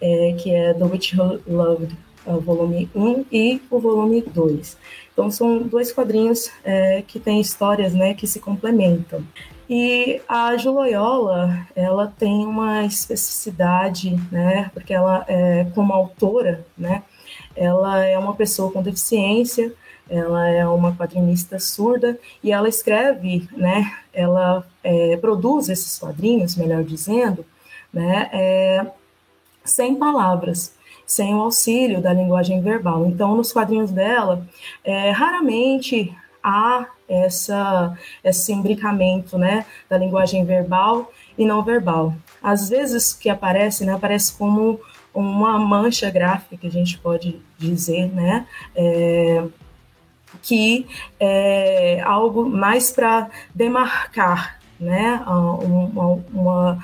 é, que é The Witch Who Loved, o volume 1 e o volume 2. Então, são dois quadrinhos é, que têm histórias né, que se complementam. E a Juloyola, ela tem uma especificidade, né, porque ela, é, como autora, né, ela é uma pessoa com deficiência, ela é uma quadrinista surda e ela escreve, né, ela é, produz esses quadrinhos, melhor dizendo, né, é, sem palavras, sem o auxílio da linguagem verbal. Então, nos quadrinhos dela, é, raramente há essa, esse imbricamento né, da linguagem verbal e não verbal. Às vezes que aparece, né, aparece como uma mancha gráfica, que a gente pode dizer, né, é, que é algo mais para demarcar né, uma, uma,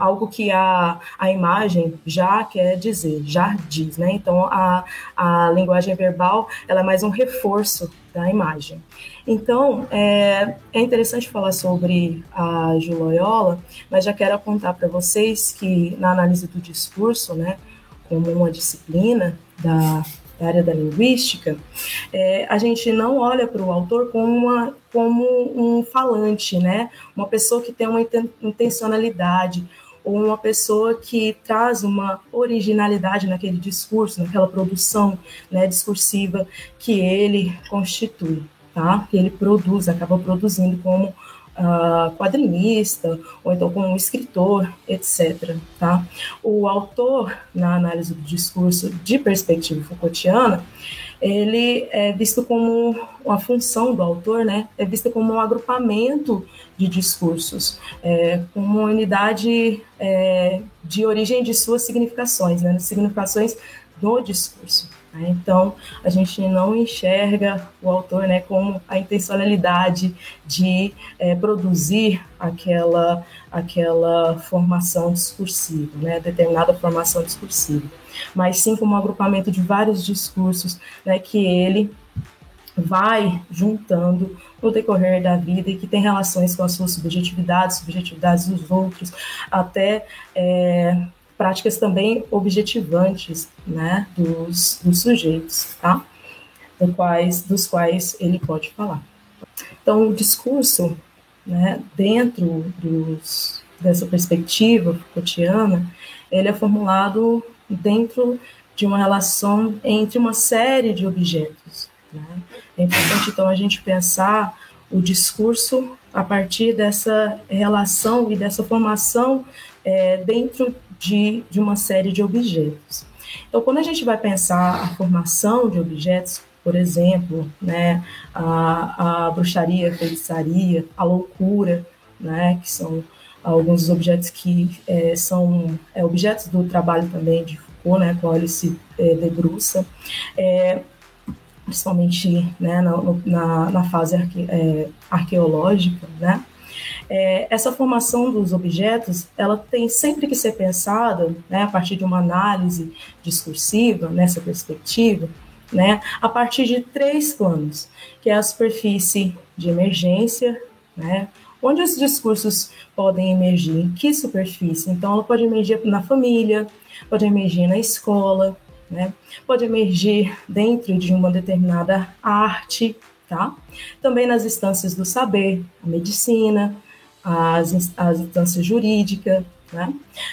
algo que a, a imagem já quer dizer, já diz, né? Então a, a linguagem verbal ela é mais um reforço da imagem. Então é, é interessante falar sobre a Ju Loyola, mas já quero apontar para vocês que na análise do discurso, né, como uma disciplina da da área da linguística, é, a gente não olha para o autor como, uma, como um falante, né? uma pessoa que tem uma intencionalidade, ou uma pessoa que traz uma originalidade naquele discurso, naquela produção né, discursiva que ele constitui, tá? que ele produz, acaba produzindo como uh, quadrinista, ou então como um escritor, etc. Tá? O autor, na análise do discurso de perspectiva Foucaultiana, ele é visto como uma função do autor, né? É vista como um agrupamento de discursos, é, como uma unidade é, de origem de suas significações, né? Significações do discurso. Né? Então, a gente não enxerga o autor né, como a intencionalidade de é, produzir aquela, aquela formação discursiva, né, determinada formação discursiva, mas sim como um agrupamento de vários discursos né, que ele vai juntando no decorrer da vida e que tem relações com as suas subjetividades, subjetividades dos outros, até é, práticas também objetivantes né, dos, dos sujeitos, tá? Do quais, dos quais ele pode falar. Então, o discurso, né, dentro dos, dessa perspectiva Foucaultiana, ele é formulado dentro de uma relação entre uma série de objetos. Né? É importante, então, a gente pensar o discurso a partir dessa relação e dessa formação é, dentro de, de uma série de objetos. Então, quando a gente vai pensar a formação de objetos, por exemplo, né, a, a bruxaria, a feitiçaria, a loucura, né, que são alguns dos objetos que é, são é, objetos do trabalho também de Foucault, né, qual ele se é, debruça, é, principalmente né, na, na, na fase arque, é, arqueológica, né, é, essa formação dos objetos, ela tem sempre que ser pensada, né, a partir de uma análise discursiva, nessa perspectiva, né, a partir de três planos, que é a superfície de emergência, né, onde os discursos podem emergir, em que superfície? Então, ela pode emergir na família, pode emergir na escola, né, pode emergir dentro de uma determinada arte, tá? Também nas instâncias do saber, a medicina, as, as instâncias jurídicas, né?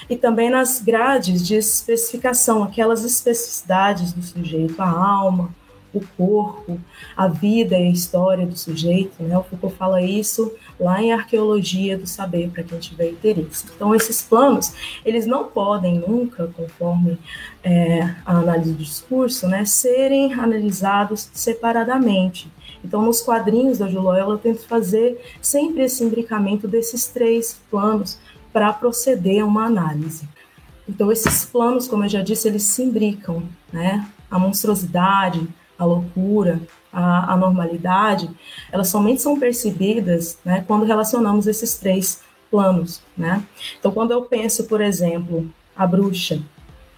E também nas grades de especificação, aquelas especificidades do sujeito, a alma, o corpo, a vida e a história do sujeito, né? O Foucault fala isso lá em Arqueologia do Saber, para quem tiver interesse. Então, esses planos, eles não podem nunca, conforme é, a análise do discurso, né, serem analisados separadamente. Então, nos quadrinhos da Juloel, eu tento fazer sempre esse imbricamento desses três planos para proceder a uma análise. Então, esses planos, como eu já disse, eles se imbricam, né? A monstruosidade, a loucura, a, a normalidade, elas somente são percebidas né, quando relacionamos esses três planos, né? Então, quando eu penso, por exemplo, a bruxa,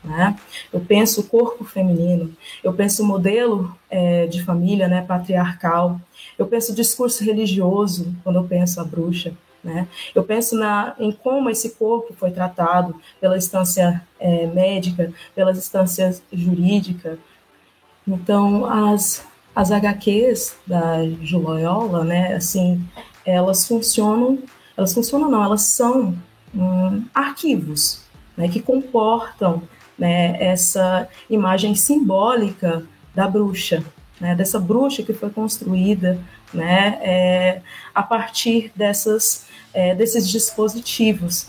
né? Eu penso o corpo feminino, eu penso o modelo é, de família né, patriarcal, eu penso o discurso religioso quando eu penso a bruxa. Né? Eu penso na, em como esse corpo foi tratado pela instância é, médica, pelas instâncias jurídicas. Então, as, as HQs da Juloyola, né, assim, elas funcionam, elas funcionam não, elas são hum, arquivos, né, que comportam né, essa imagem simbólica da bruxa, né, dessa bruxa que foi construída né, é, a partir dessas, é, desses dispositivos.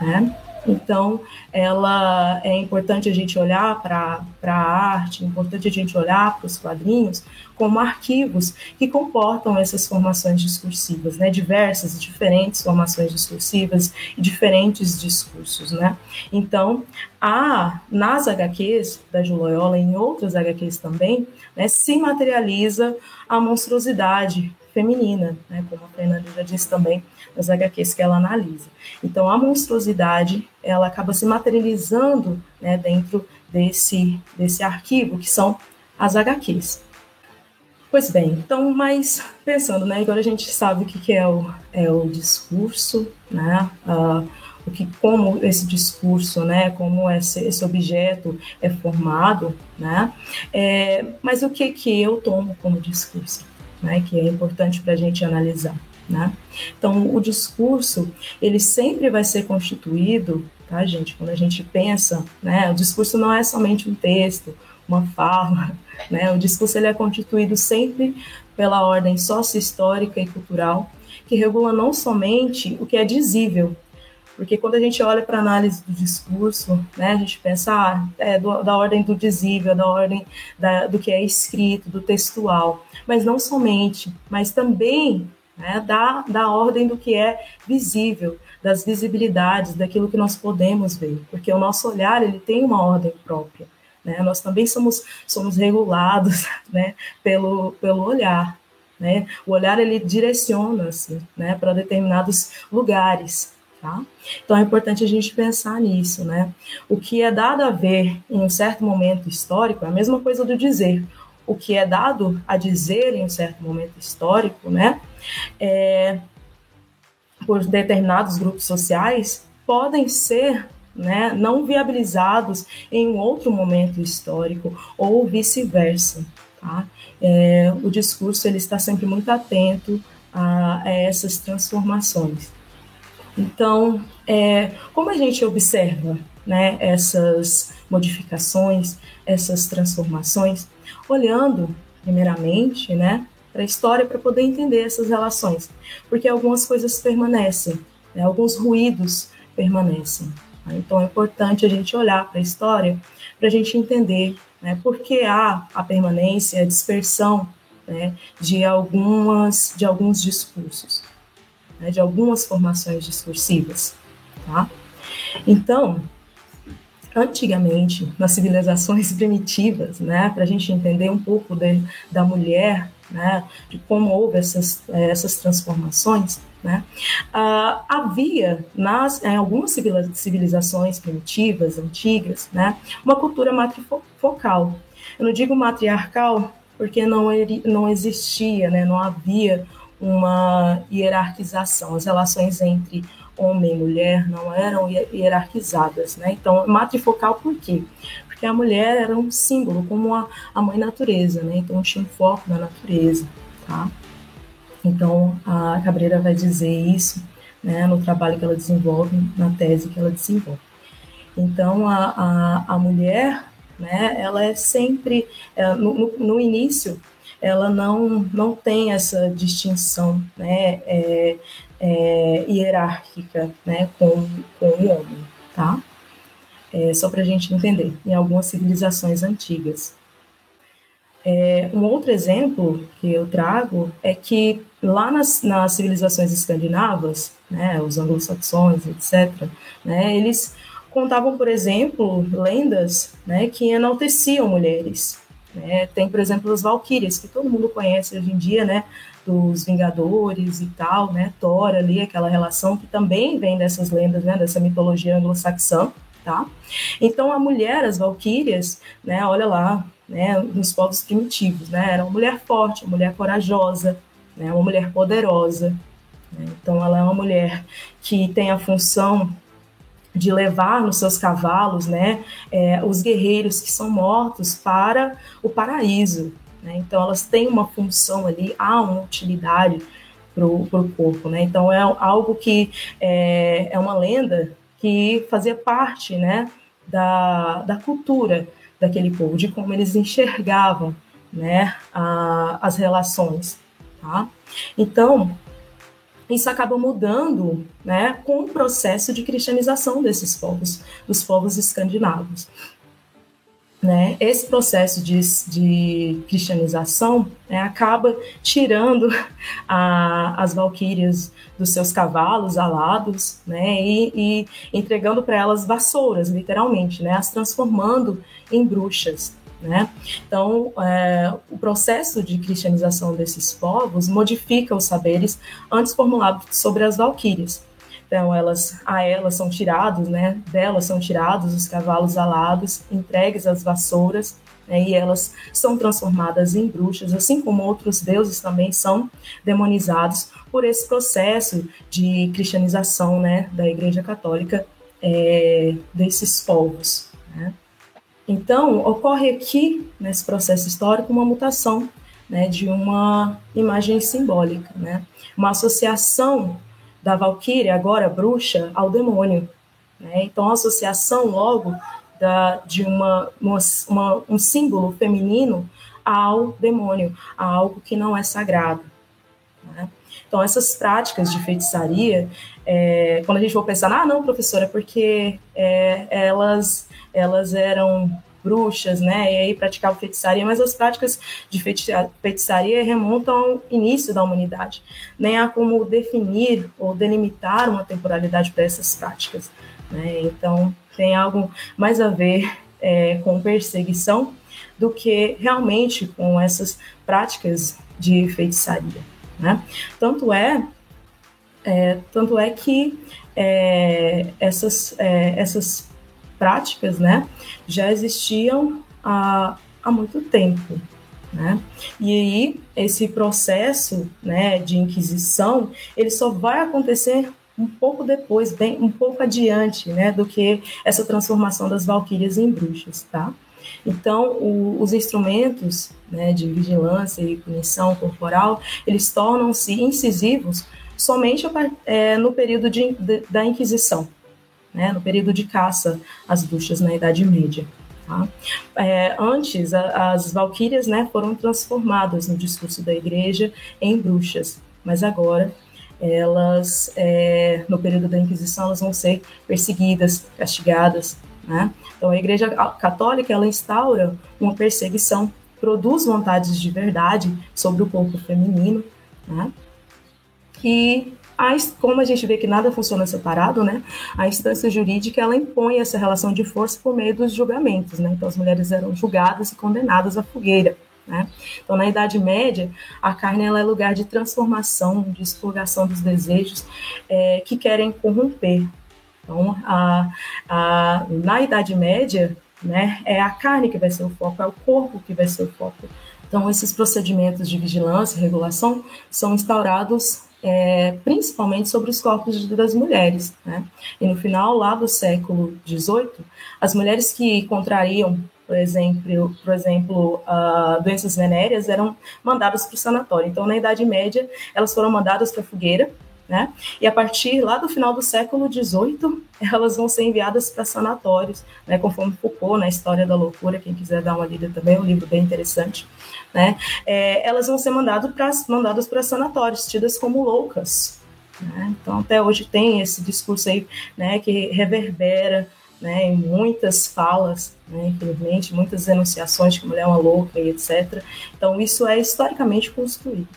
Né? Então, ela é importante a gente olhar para a arte, é importante a gente olhar para os quadrinhos como arquivos que comportam essas formações discursivas, né? Diversas, diferentes formações discursivas e diferentes discursos, né? Então, há nas HQs da Juloyola e em outras HQs também, né, se materializa a monstruosidade feminina, né, como a Fernanda disse também nas HQs que ela analisa. Então, a monstruosidade, ela acaba se materializando né, dentro desse, desse arquivo, que são as HQs. Pois bem, então, mas pensando, né, agora a gente sabe o que, que é, o, é o discurso, né, uh, o que, como esse discurso, né, como esse, esse objeto é formado, né, é, mas o que que eu tomo como discurso? Né, que é importante para a gente analisar. Né? Então, o discurso, ele sempre vai ser constituído, tá, gente? Quando a gente pensa, né, o discurso não é somente um texto, uma fala, [laughs] né? O discurso ele é constituído sempre pela ordem sócio-histórica e cultural, que regula não somente o que é dizível, porque quando a gente olha para a análise do discurso, né, a gente pensa ah, é do, da ordem do dizível, da ordem da, do que é escrito, do textual, mas não somente, mas também né, da, da ordem do que é visível, das visibilidades, daquilo que nós podemos ver, porque o nosso olhar ele tem uma ordem própria. Né? Nós também somos, somos regulados [laughs] né, pelo, pelo olhar. Né? O olhar ele direciona-se né, para determinados lugares. Tá? Então é importante a gente pensar nisso, né? O que é dado a ver em um certo momento histórico é a mesma coisa do dizer. o que é dado a dizer em um certo momento histórico, né, é, por determinados grupos sociais, podem ser né, não viabilizados em um outro momento histórico ou vice-versa. Tá? É, o discurso ele está sempre muito atento a, a essas transformações. Então, é, como a gente observa né, essas modificações, essas transformações, olhando primeiramente né, para a história para poder entender essas relações, porque algumas coisas permanecem, né, alguns ruídos permanecem. Né? Então é importante a gente olhar para a história para a gente entender né, por que há a permanência, a dispersão né, de, algumas, de alguns discursos, né, de algumas formações discursivas. Tá? Então, antigamente, nas civilizações [laughs] primitivas, né, para a gente entender um pouco de, da mulher, né, de como houve essas, eh, essas transformações, né, uh, havia nas, em algumas civilizações primitivas, antigas, né, uma cultura matrifocal. Eu não digo matriarcal porque não, não existia, né, não havia uma hierarquização. As relações entre homem e mulher não eram hierarquizadas, né? Então, matrifocal por quê? Porque a mulher era um símbolo, como a, a mãe natureza, né? Então, tinha um foco na natureza, tá? Então, a Cabreira vai dizer isso, né, no trabalho que ela desenvolve, na tese que ela desenvolve. Então, a, a, a mulher, né, ela é sempre, é, no, no início, ela não, não tem essa distinção, né, é, é, hierárquica né, com, com o homem, tá? É, só para a gente entender, em algumas civilizações antigas. É, um outro exemplo que eu trago é que lá nas, nas civilizações escandinavas, né, os anglo-saxões, etc., né, eles contavam, por exemplo, lendas né, que enalteciam mulheres. Né? Tem, por exemplo, as valquírias, que todo mundo conhece hoje em dia, né? dos Vingadores e tal, né? Thor ali, aquela relação que também vem dessas lendas, né? Dessa mitologia anglo-saxã, tá? Então a mulher, as valquírias, né? Olha lá, né? Nos povos primitivos, né? Era uma mulher forte, uma mulher corajosa, né? Uma mulher poderosa. Né? Então ela é uma mulher que tem a função de levar nos seus cavalos, né, é, os guerreiros que são mortos para o paraíso, né? Então, elas têm uma função ali, há uma utilidade para o corpo. Né? Então, é algo que é, é uma lenda que fazia parte né, da, da cultura daquele povo, de como eles enxergavam né, a, as relações. Tá? Então, isso acaba mudando né, com o processo de cristianização desses povos, dos povos escandinavos né, esse processo de, de cristianização né, acaba tirando a, as valquírias dos seus cavalos alados né, e, e entregando para elas vassouras, literalmente, né, as transformando em bruxas. Né? Então, é, o processo de cristianização desses povos modifica os saberes antes formulados sobre as valquírias. Então, elas, a elas são tirados, né, delas são tirados os cavalos alados, entregues às vassouras, né, e elas são transformadas em bruxas, assim como outros deuses também são demonizados por esse processo de cristianização, né, da Igreja Católica é, desses povos. Né. Então, ocorre aqui, nesse processo histórico, uma mutação né, de uma imagem simbólica, né, uma associação da Valquíria, agora bruxa, ao demônio. Né? Então, a associação logo da, de uma, uma, um símbolo feminino ao demônio, a algo que não é sagrado. Né? Então, essas práticas de feitiçaria, é, quando a gente for pensar, ah, não, professora, é porque é, elas, elas eram bruxas, né, e aí praticavam feitiçaria, mas as práticas de feitiçaria remontam ao início da humanidade. Nem há como definir ou delimitar uma temporalidade para essas práticas. Né? Então, tem algo mais a ver é, com perseguição do que realmente com essas práticas de feitiçaria. Né? Tanto é, é tanto é que é, essas, é, essas práticas, né, já existiam há, há muito tempo. Né? E aí, esse processo né, de inquisição, ele só vai acontecer um pouco depois, bem, um pouco adiante, né, do que essa transformação das valquírias em bruxas, tá? Então, o, os instrumentos né, de vigilância e punição corporal, eles tornam-se incisivos somente é, no período de, de, da Inquisição, né, no período de caça às bruxas na Idade Média. Tá? É, antes, a, as valquírias né, foram transformadas no discurso da igreja em bruxas, mas agora elas, é, no período da Inquisição, elas vão ser perseguidas, castigadas. Né? Então, a Igreja Católica ela instaura uma perseguição, produz vontades de verdade sobre o corpo feminino, né? que como a gente vê que nada funciona separado, né, a instância jurídica ela impõe essa relação de força por meio dos julgamentos, né, então as mulheres eram julgadas e condenadas à fogueira, né? Então, na Idade Média, a carne ela é lugar de transformação, de expurgação dos desejos é, que querem corromper. Então, a, a, na Idade Média, né, é a carne que vai ser o foco, é o corpo que vai ser o foco. Então, esses procedimentos de vigilância e regulação são instaurados é, principalmente sobre os corpos das mulheres. Né? E no final lá do século XVIII, as mulheres que contrariam, por exemplo, por exemplo uh, doenças venéreas, eram mandadas para o sanatório. Então, na Idade Média, elas foram mandadas para a fogueira, né? E a partir lá do final do século XVIII, [laughs] elas vão ser enviadas para sanatórios, né? Conforme Foucault, na História da Loucura, quem quiser dar uma lida também, é um livro bem interessante né? É, elas vão ser mandado pra, mandadas para sanatórios, tidas como loucas. Né? Então, até hoje tem esse discurso aí, né, que reverbera né, em muitas falas, né, infelizmente, muitas denunciações de que mulher é uma louca e etc. Então, isso é historicamente construído.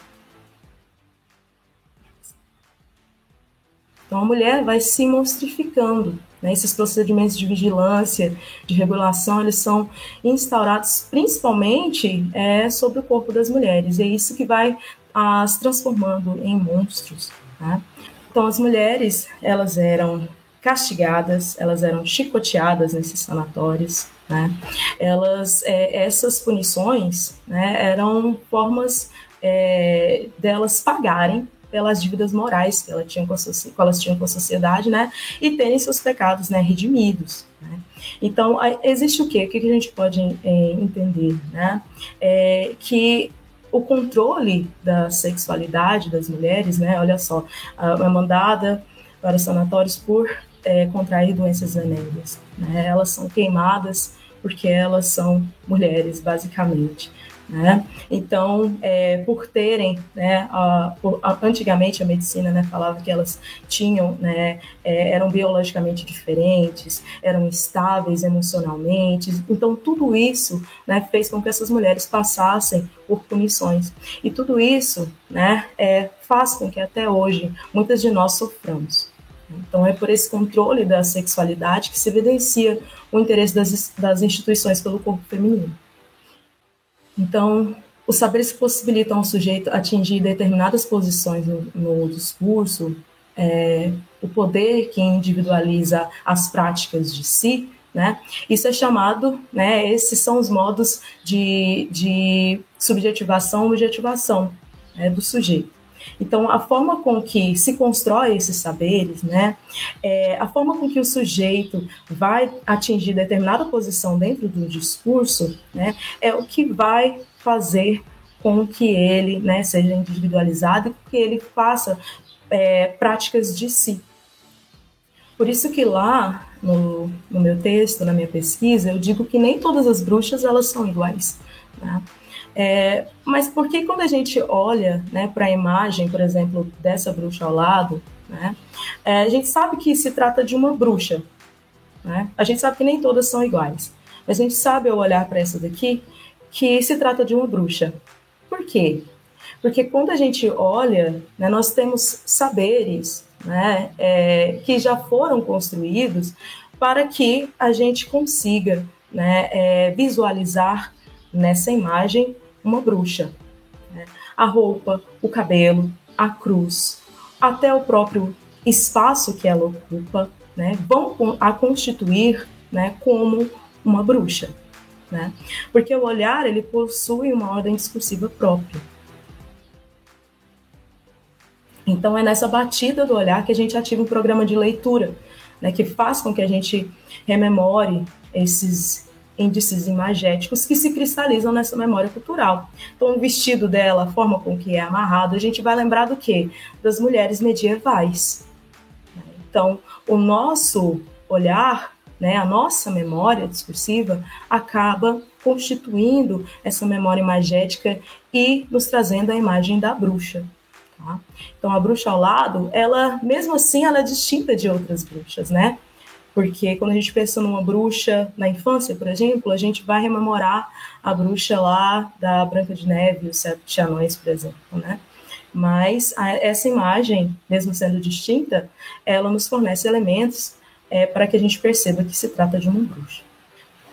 Então, a mulher vai se monstrificando, né? Esses procedimentos de vigilância, de regulação, eles são instaurados principalmente é, sobre o corpo das mulheres. E é isso que vai as transformando em monstros. Tá? Então, as mulheres, elas eram castigadas, elas eram chicoteadas nesses sanatórios, né? Elas, é, essas punições, né, eram formas é, delas pagarem pelas dívidas morais que, ela tinha com a, que elas tinham com a sociedade, né, e terem seus pecados, né, redimidos. Né. Então, existe o quê? O que a gente pode é, entender, né, é que o controle da sexualidade das mulheres, né, olha só, é mandada para sanatórios por é, contrair doenças venéreas, né, elas são queimadas porque elas são mulheres, basicamente. Né? Então, é, por terem, né, a, a, antigamente a medicina né, falava que elas tinham, né, é, eram biologicamente diferentes, eram estáveis emocionalmente, então tudo isso né, fez com que essas mulheres passassem por punições. E tudo isso né, é, faz com que até hoje muitas de nós soframos. Então, é por esse controle da sexualidade que se evidencia o interesse das, das instituições pelo corpo feminino. Então, os saberes que possibilitam ao sujeito atingir determinadas posições no, no discurso, é, o poder que individualiza as práticas de si, né? Isso é chamado, né? Esses são os modos de, de subjetivação objetivação né, do sujeito. Então, a forma com que se constrói esses saberes, né, é, a forma com que o sujeito vai atingir determinada posição dentro do discurso, né, é o que vai fazer com que ele né, seja individualizado e que ele faça é, práticas de si. Por isso que lá no, no, meu texto, na minha pesquisa, eu digo que nem todas as bruxas elas são iguais. Né? É, mas por que quando a gente olha né, para a imagem, por exemplo, dessa bruxa ao lado, né, é, a gente sabe que se trata de uma bruxa. Né? A gente sabe que nem todas são iguais. Mas a gente sabe, ao olhar para essa daqui, que se trata de uma bruxa. Por quê? Porque quando a gente olha, né, nós temos saberes né, é, que já foram construídos para que a gente consiga né, é, visualizar nessa imagem uma bruxa. Né? A roupa, o cabelo, a cruz, até o próprio espaço que ela ocupa, né, vão a constituir né, como uma bruxa. né? Porque o olhar ele possui uma ordem discursiva própria. Então é nessa batida do olhar que a gente ativa um programa de leitura, né, que faz com que a gente rememore esses índices imagéticos que se cristalizam nessa memória cultural. Então, o vestido dela, a forma com que é amarrado, a gente vai lembrar do quê? Das mulheres medievais. Então, o nosso olhar, né, a nossa memória discursiva acaba constituindo essa memória imagética e nos trazendo a imagem da bruxa. Tá? Então, a bruxa ao lado, ela, mesmo assim, ela é distinta de outras bruxas, né? Porque quando a gente pensa numa bruxa na infância, por exemplo, a gente vai rememorar a bruxa lá da Branca de Neve, os Sete Anões, por exemplo, né? Mas a, essa imagem, mesmo sendo distinta, ela nos fornece elementos é, para que a gente perceba que se trata de uma bruxa.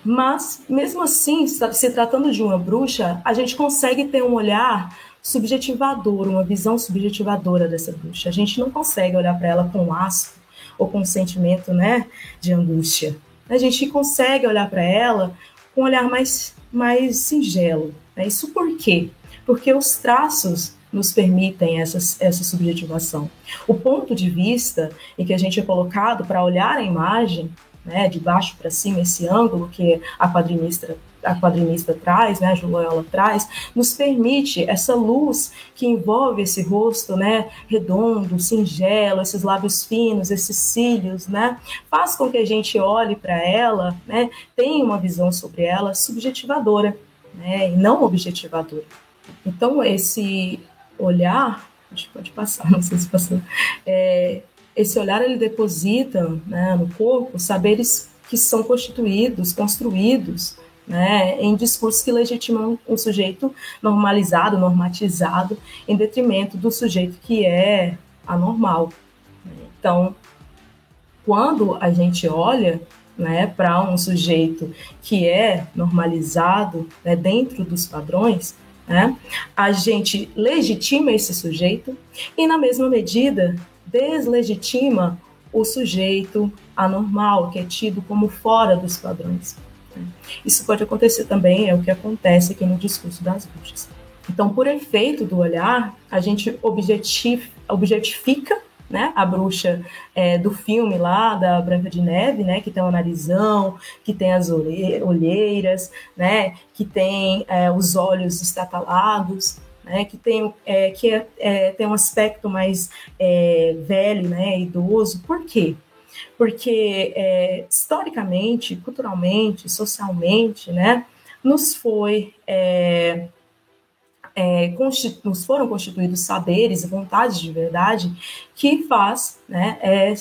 Mas, mesmo assim, se tratando de uma bruxa, a gente consegue ter um olhar subjetivador, uma visão subjetivadora dessa bruxa. A gente não consegue olhar para ela com asco ou com um sentimento né, de angústia. A gente consegue olhar para ela com um olhar mais, mais singelo. Né? Isso por quê? Porque os traços nos permitem essa, essa subjetivação. O ponto de vista em que a gente é colocado para olhar a imagem, né, de baixo para cima, esse ângulo que a quadrinista a quadrinista traz, né, a Juloela traz, nos permite essa luz que envolve esse rosto, né, redondo, singelo, esses lábios finos, esses cílios, né, faz com que a gente olhe para ela, né, tenha uma visão sobre ela subjetivadora, né, e não objetivadora. Então esse olhar, acho que pode passar, [laughs] não sei se passou, é, esse olhar ele deposita né, no corpo saberes que são constituídos, construídos né, em discursos que legitimam um sujeito normalizado, normatizado, em detrimento do sujeito que é anormal. Então, quando a gente olha né, para um sujeito que é normalizado né, dentro dos padrões, né, a gente legitima esse sujeito e, na mesma medida, deslegitima o sujeito anormal, que é tido como fora dos padrões. Isso pode acontecer também, é o que acontece aqui no discurso das bruxas. Então, por efeito do olhar, a gente objetif, objetifica né, a bruxa é, do filme lá da Branca de Neve, né, que tem o narizão, que tem as olheiras, né, que tem é, os olhos estatalados, né, que tem é, que é, é, tem um aspecto mais é, velho, né, idoso. Por quê? Porque é, historicamente, culturalmente, socialmente, né, nos foi é, é, nos foram constituídos saberes e vontades de verdade que faz né, é,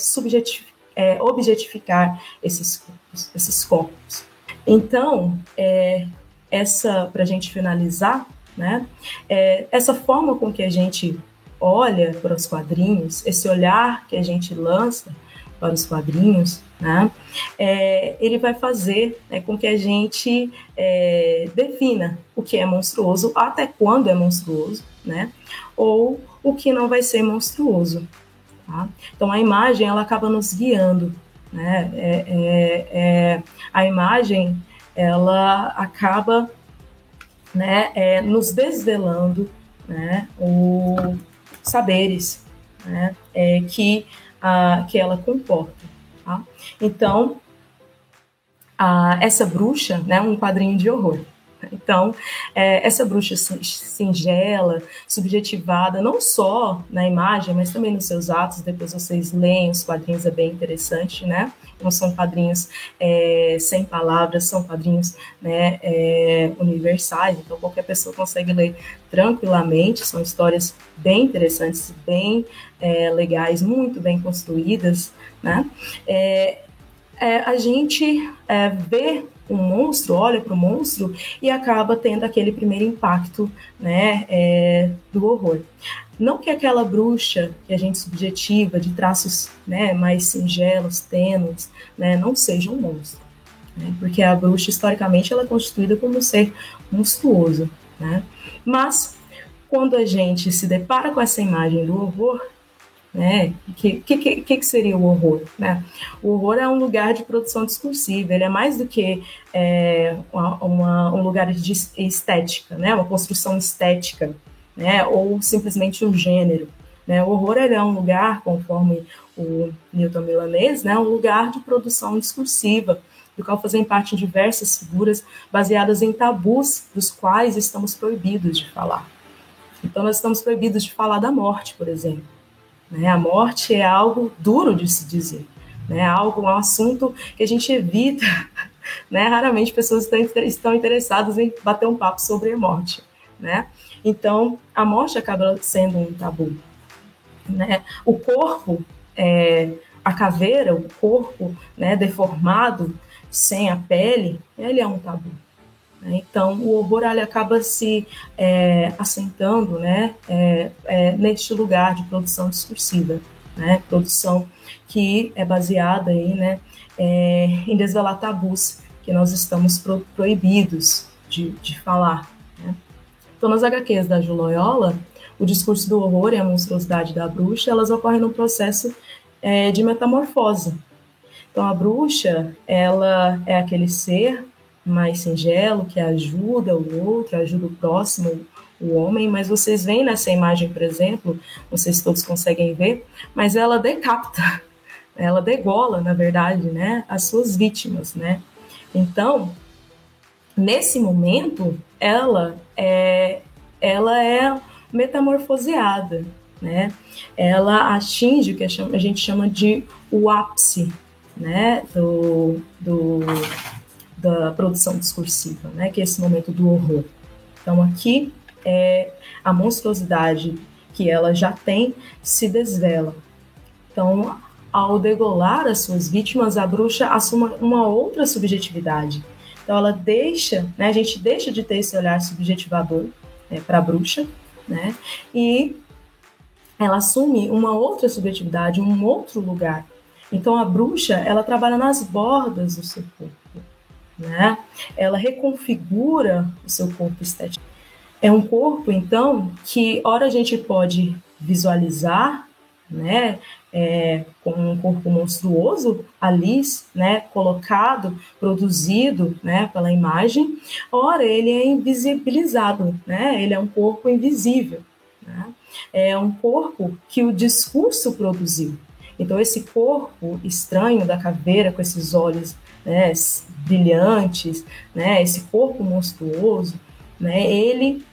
é, objetificar esses corpos, esses corpos. Então, é, essa para a gente finalizar, né, é, essa forma com que a gente olha para os quadrinhos, esse olhar que a gente lança, para os quadrinhos, né, é, ele vai fazer né, com que a gente é, defina o que é monstruoso, até quando é monstruoso, né, ou o que não vai ser monstruoso. Tá? Então a imagem ela acaba nos guiando, né, é, é, é a imagem ela acaba né, é, nos desvelando né, os saberes né, é, que que ela comporta. Tá? Então, essa bruxa, né, um quadrinho de horror. Então, é, essa bruxa singela, subjetivada, não só na imagem, mas também nos seus atos, depois vocês leem os quadrinhos, é bem interessante, né? Não são quadrinhos é, sem palavras, são quadrinhos né, é, universais, então qualquer pessoa consegue ler tranquilamente, são histórias bem interessantes, bem é, legais, muito bem construídas, né? É, é, a gente é, vê um monstro, olha para o monstro e acaba tendo aquele primeiro impacto né, é, do horror. Não que aquela bruxa que a gente subjetiva, de traços né, mais singelos, tênues, né, não seja um monstro. Né, porque a bruxa, historicamente, ela é constituída como um ser monstruoso. Né? Mas, quando a gente se depara com essa imagem do horror, Né? O que, que, que, seria o horror? Né? O horror é um lugar de produção discursiva, ele é mais do que é, uma, um lugar de estética, né? uma construção estética, né? ou simplesmente um gênero. Né? O horror é um lugar, conforme o Newton Milanês, né? um lugar de produção discursiva, do qual fazem parte diversas figuras baseadas em tabus dos quais estamos proibidos de falar. Então, nós estamos proibidos de falar da morte, por exemplo. Né? A morte é algo duro de se dizer, né? algo, um assunto que a gente evita. [laughs] Né? Raramente pessoas estão interessadas em bater um papo sobre a morte. Né? Então, a morte acaba sendo um tabu. Né? O corpo, é, a caveira, o corpo né, deformado, sem a pele, ele é um tabu. Né? Então, o horror ele acaba se é, assentando né, é, é, neste lugar de produção discursiva, né? produção que é baseada aí, né, é, em desvelar tabus que nós estamos pro, proibidos de, de falar. Né? Então, nas HQs da Ju Loyola, o discurso do horror e a monstruosidade da bruxa, elas ocorrem num processo é, de metamorfose. Então, a bruxa, ela é aquele ser mais singelo, que ajuda o outro, ajuda o próximo, o homem, mas vocês veem nessa imagem, por exemplo, se todos conseguem ver, mas ela decapita, [laughs] ela degola, na verdade, né, as suas vítimas, né? Então, nesse momento, ela é, ela é metamorfoseada, né? Ela atinge o que a gente chama de o ápice, né, do, do da produção discursiva, né, que é esse momento do horror. Então aqui é a monstruosidade que ela já tem se desvela. Então, ao degolar as suas vítimas, a bruxa assume uma outra subjetividade. Então ela deixa, né, a gente deixa de ter esse olhar subjetivador né, para a bruxa, né, e ela assume uma outra subjetividade, um outro lugar. Então a bruxa, ela trabalha nas bordas do seu corpo né? Ela reconfigura o seu corpo estético. É um corpo, então, que ora a gente pode visualizar, né, é, com um corpo monstruoso ali, né, colocado, produzido, né, pela imagem, ora ele é invisibilizado, né, ele é um corpo invisível, né, é um corpo que o discurso produziu. Então esse corpo estranho da caveira com esses olhos né, brilhantes, né, esse corpo monstruoso, né, ele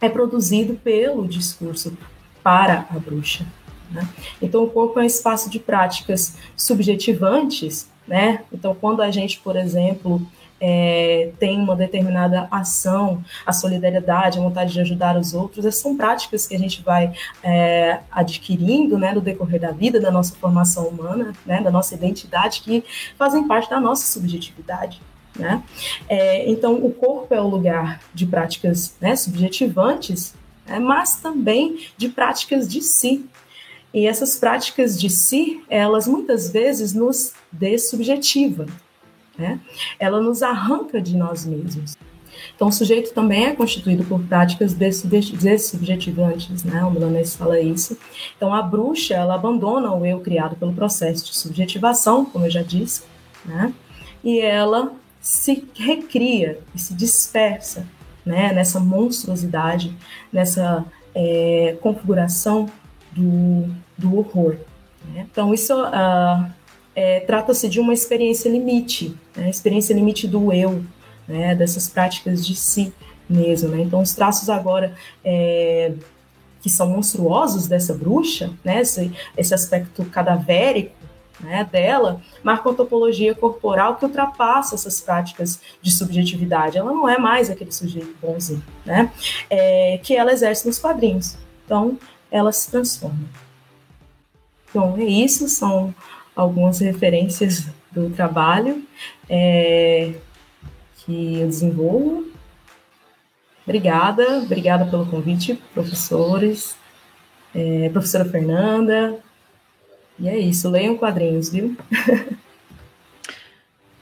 é produzido pelo discurso para a bruxa. Né? Então, o corpo é um espaço de práticas subjetivantes, né? Então, quando a gente, por exemplo, é, tem uma determinada ação, a solidariedade, a vontade de ajudar os outros, essas são práticas que a gente vai é, adquirindo né, no decorrer da vida, da nossa formação humana, né, da nossa identidade, que fazem parte da nossa subjetividade. Né? É, então, o corpo é o lugar de práticas né, subjetivantes, né, mas também de práticas de si. E essas práticas de si, elas muitas vezes nos dessubjetivam né? ela nos arranca de nós mesmos. Então, o sujeito também é constituído por práticas dessubjetivantes, né? O Milanese fala isso. Então, a bruxa, ela abandona o eu criado pelo processo de subjetivação, como eu já disse, né? E ela se recria e se dispersa, né? Nessa monstruosidade, nessa é, configuração do, do horror. Né? Então, isso uh, é, trata-se de uma experiência limite, né, experiência limite do eu, né, dessas práticas de si mesmo. Né? Então, os traços agora é, que são monstruosos dessa bruxa, né, esse, esse aspecto cadavérico né, dela, marca uma topologia corporal que ultrapassa essas práticas de subjetividade. Ela não é mais aquele sujeito bonzinho, né, é, que ela exerce nos quadrinhos. Então, ela se transforma. Então, é isso, são algumas referências do trabalho é, que eu desenvolvo. Obrigada, obrigada pelo convite, professores, é, professora Fernanda. E é isso, leiam quadrinhos, viu? [laughs]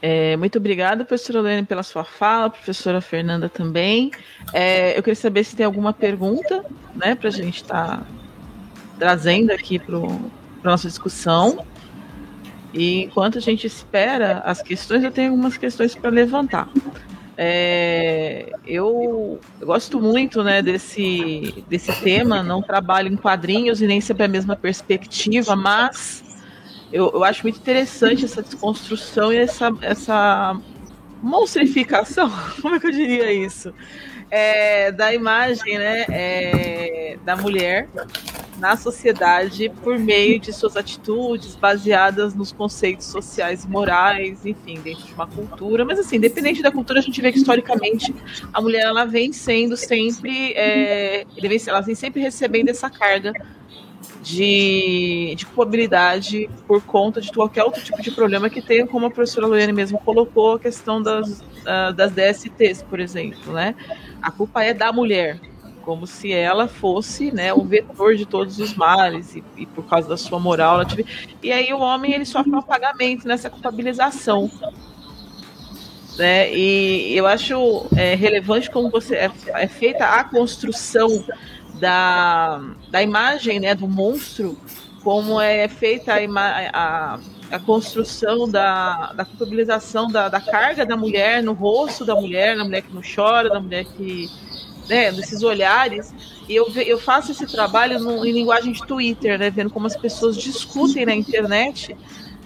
É, muito obrigada, professora Helene, pela sua fala, professora Fernanda também. É, eu queria saber se tem alguma pergunta, né, para a gente estar tá trazendo aqui para a nossa discussão. E enquanto a gente espera as questões, eu tenho algumas questões para levantar. É, eu, eu, gosto muito né, desse, desse tema, não trabalho em quadrinhos e nem sempre a mesma perspectiva, mas eu, eu acho muito interessante essa desconstrução e essa, essa monstrificação, [laughs] como é que eu diria isso? É, da imagem né, é, da mulher na sociedade por meio de suas atitudes baseadas nos conceitos sociais e morais, enfim, dentro de uma cultura. Mas assim, independente da cultura, a gente vê que historicamente a mulher ela vem sendo sempre, é, ela vem sempre recebendo essa carga de, de culpabilidade por conta de qualquer outro tipo de problema que tenha, como a professora Loiane mesmo colocou, a questão das, das DSTs, por exemplo, né? A culpa é da mulher, como se ela fosse né, o vetor de todos os males e, e por causa da sua moral ela tive... e aí o homem ele sofre um apagamento nessa culpabilização né? E eu acho é, relevante como você é, é, feita a construção da, da imagem né, do monstro, como é feita a, a, a construção da, da culpabilização da, da carga da mulher no rosto da mulher, na mulher que não chora, da mulher que né, desses olhares. E eu, eu faço esse trabalho no, em linguagem de Twitter, né, vendo como as pessoas discutem na internet.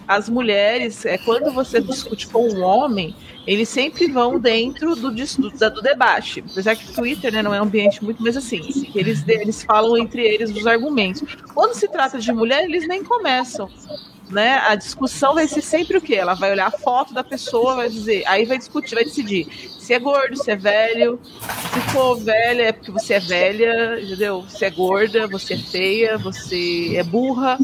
As mulheres, é, quando você discute com um homem, eles sempre vão dentro do, do, do debate. Apesar que Twitter né, não é um ambiente muito, mas assim, eles, eles falam entre eles os argumentos. Quando se trata de mulher, eles nem começam né, a discussão vai ser sempre o quê? Ela vai olhar a foto da pessoa, vai dizer, aí vai discutir, vai decidir se é gordo, se é velho, se for velha é porque você é velha, entendeu? Se é gorda, você é feia, você é burra.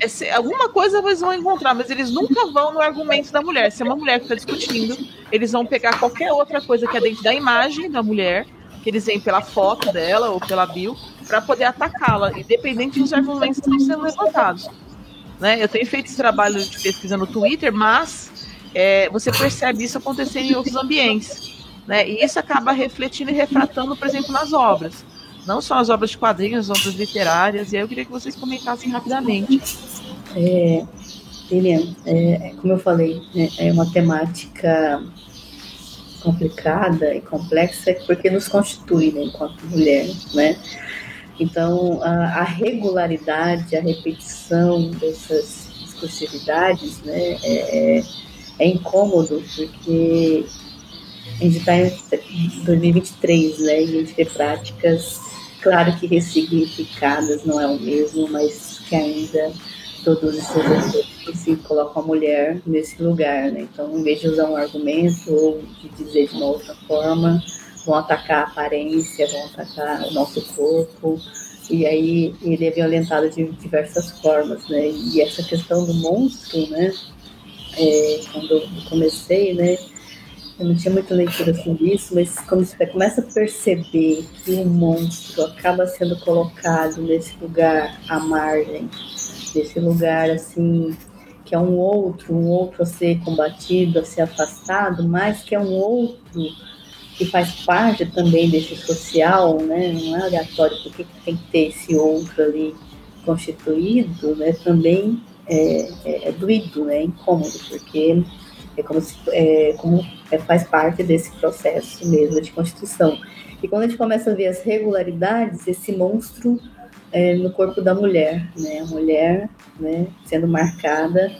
É alguma coisa eles vão encontrar, mas eles nunca vão no argumento da mulher. Se é uma mulher que está discutindo, eles vão pegar qualquer outra coisa que é dentro da imagem da mulher, que eles veem pela foto dela ou pela bio, para poder atacá-la, independente dos argumentos que estão sendo levantados. Né? Eu tenho feito esse trabalho de pesquisa no Twitter, mas é, você percebe isso acontecer em outros ambientes. Né? E isso acaba refletindo e refratando, por exemplo, nas obras. Não só as obras de quadrinhos, as obras literárias. E aí eu queria que vocês comentassem rapidamente. É, Lilian, é, como eu falei, né, é uma temática complicada e complexa porque nos constitui né, enquanto mulher, né? Então, a, a regularidade, a repetição dessas discursividades né, é, é, é incômodo, porque a gente está em 2023, né, a gente vê práticas, claro que ressignificadas, não é o mesmo, mas que ainda produzem seus se colocam a mulher nesse lugar, né? Então, em vez de usar um argumento ou de dizer de uma outra forma, vão atacar a aparência, vão atacar o nosso corpo, e aí ele é violentado de diversas formas, né? E essa questão do monstro, né? É, quando eu comecei, né? Eu não tinha muita leitura sobre isso, mas quando você começa a perceber que o monstro acaba sendo colocado nesse lugar à margem, nesse lugar assim que é um outro, um outro a ser combatido, a ser afastado, mas que é um outro que faz parte também desse social, né? Não é aleatório porque tem que ter esse outro ali constituído, né? Também é, é, é doído, né? É incômodo, porque é como se é, como é, faz parte desse processo mesmo de constituição. E quando a gente começa a ver as regularidades, esse monstro é, no corpo da mulher, né? A mulher, né? Sendo marcada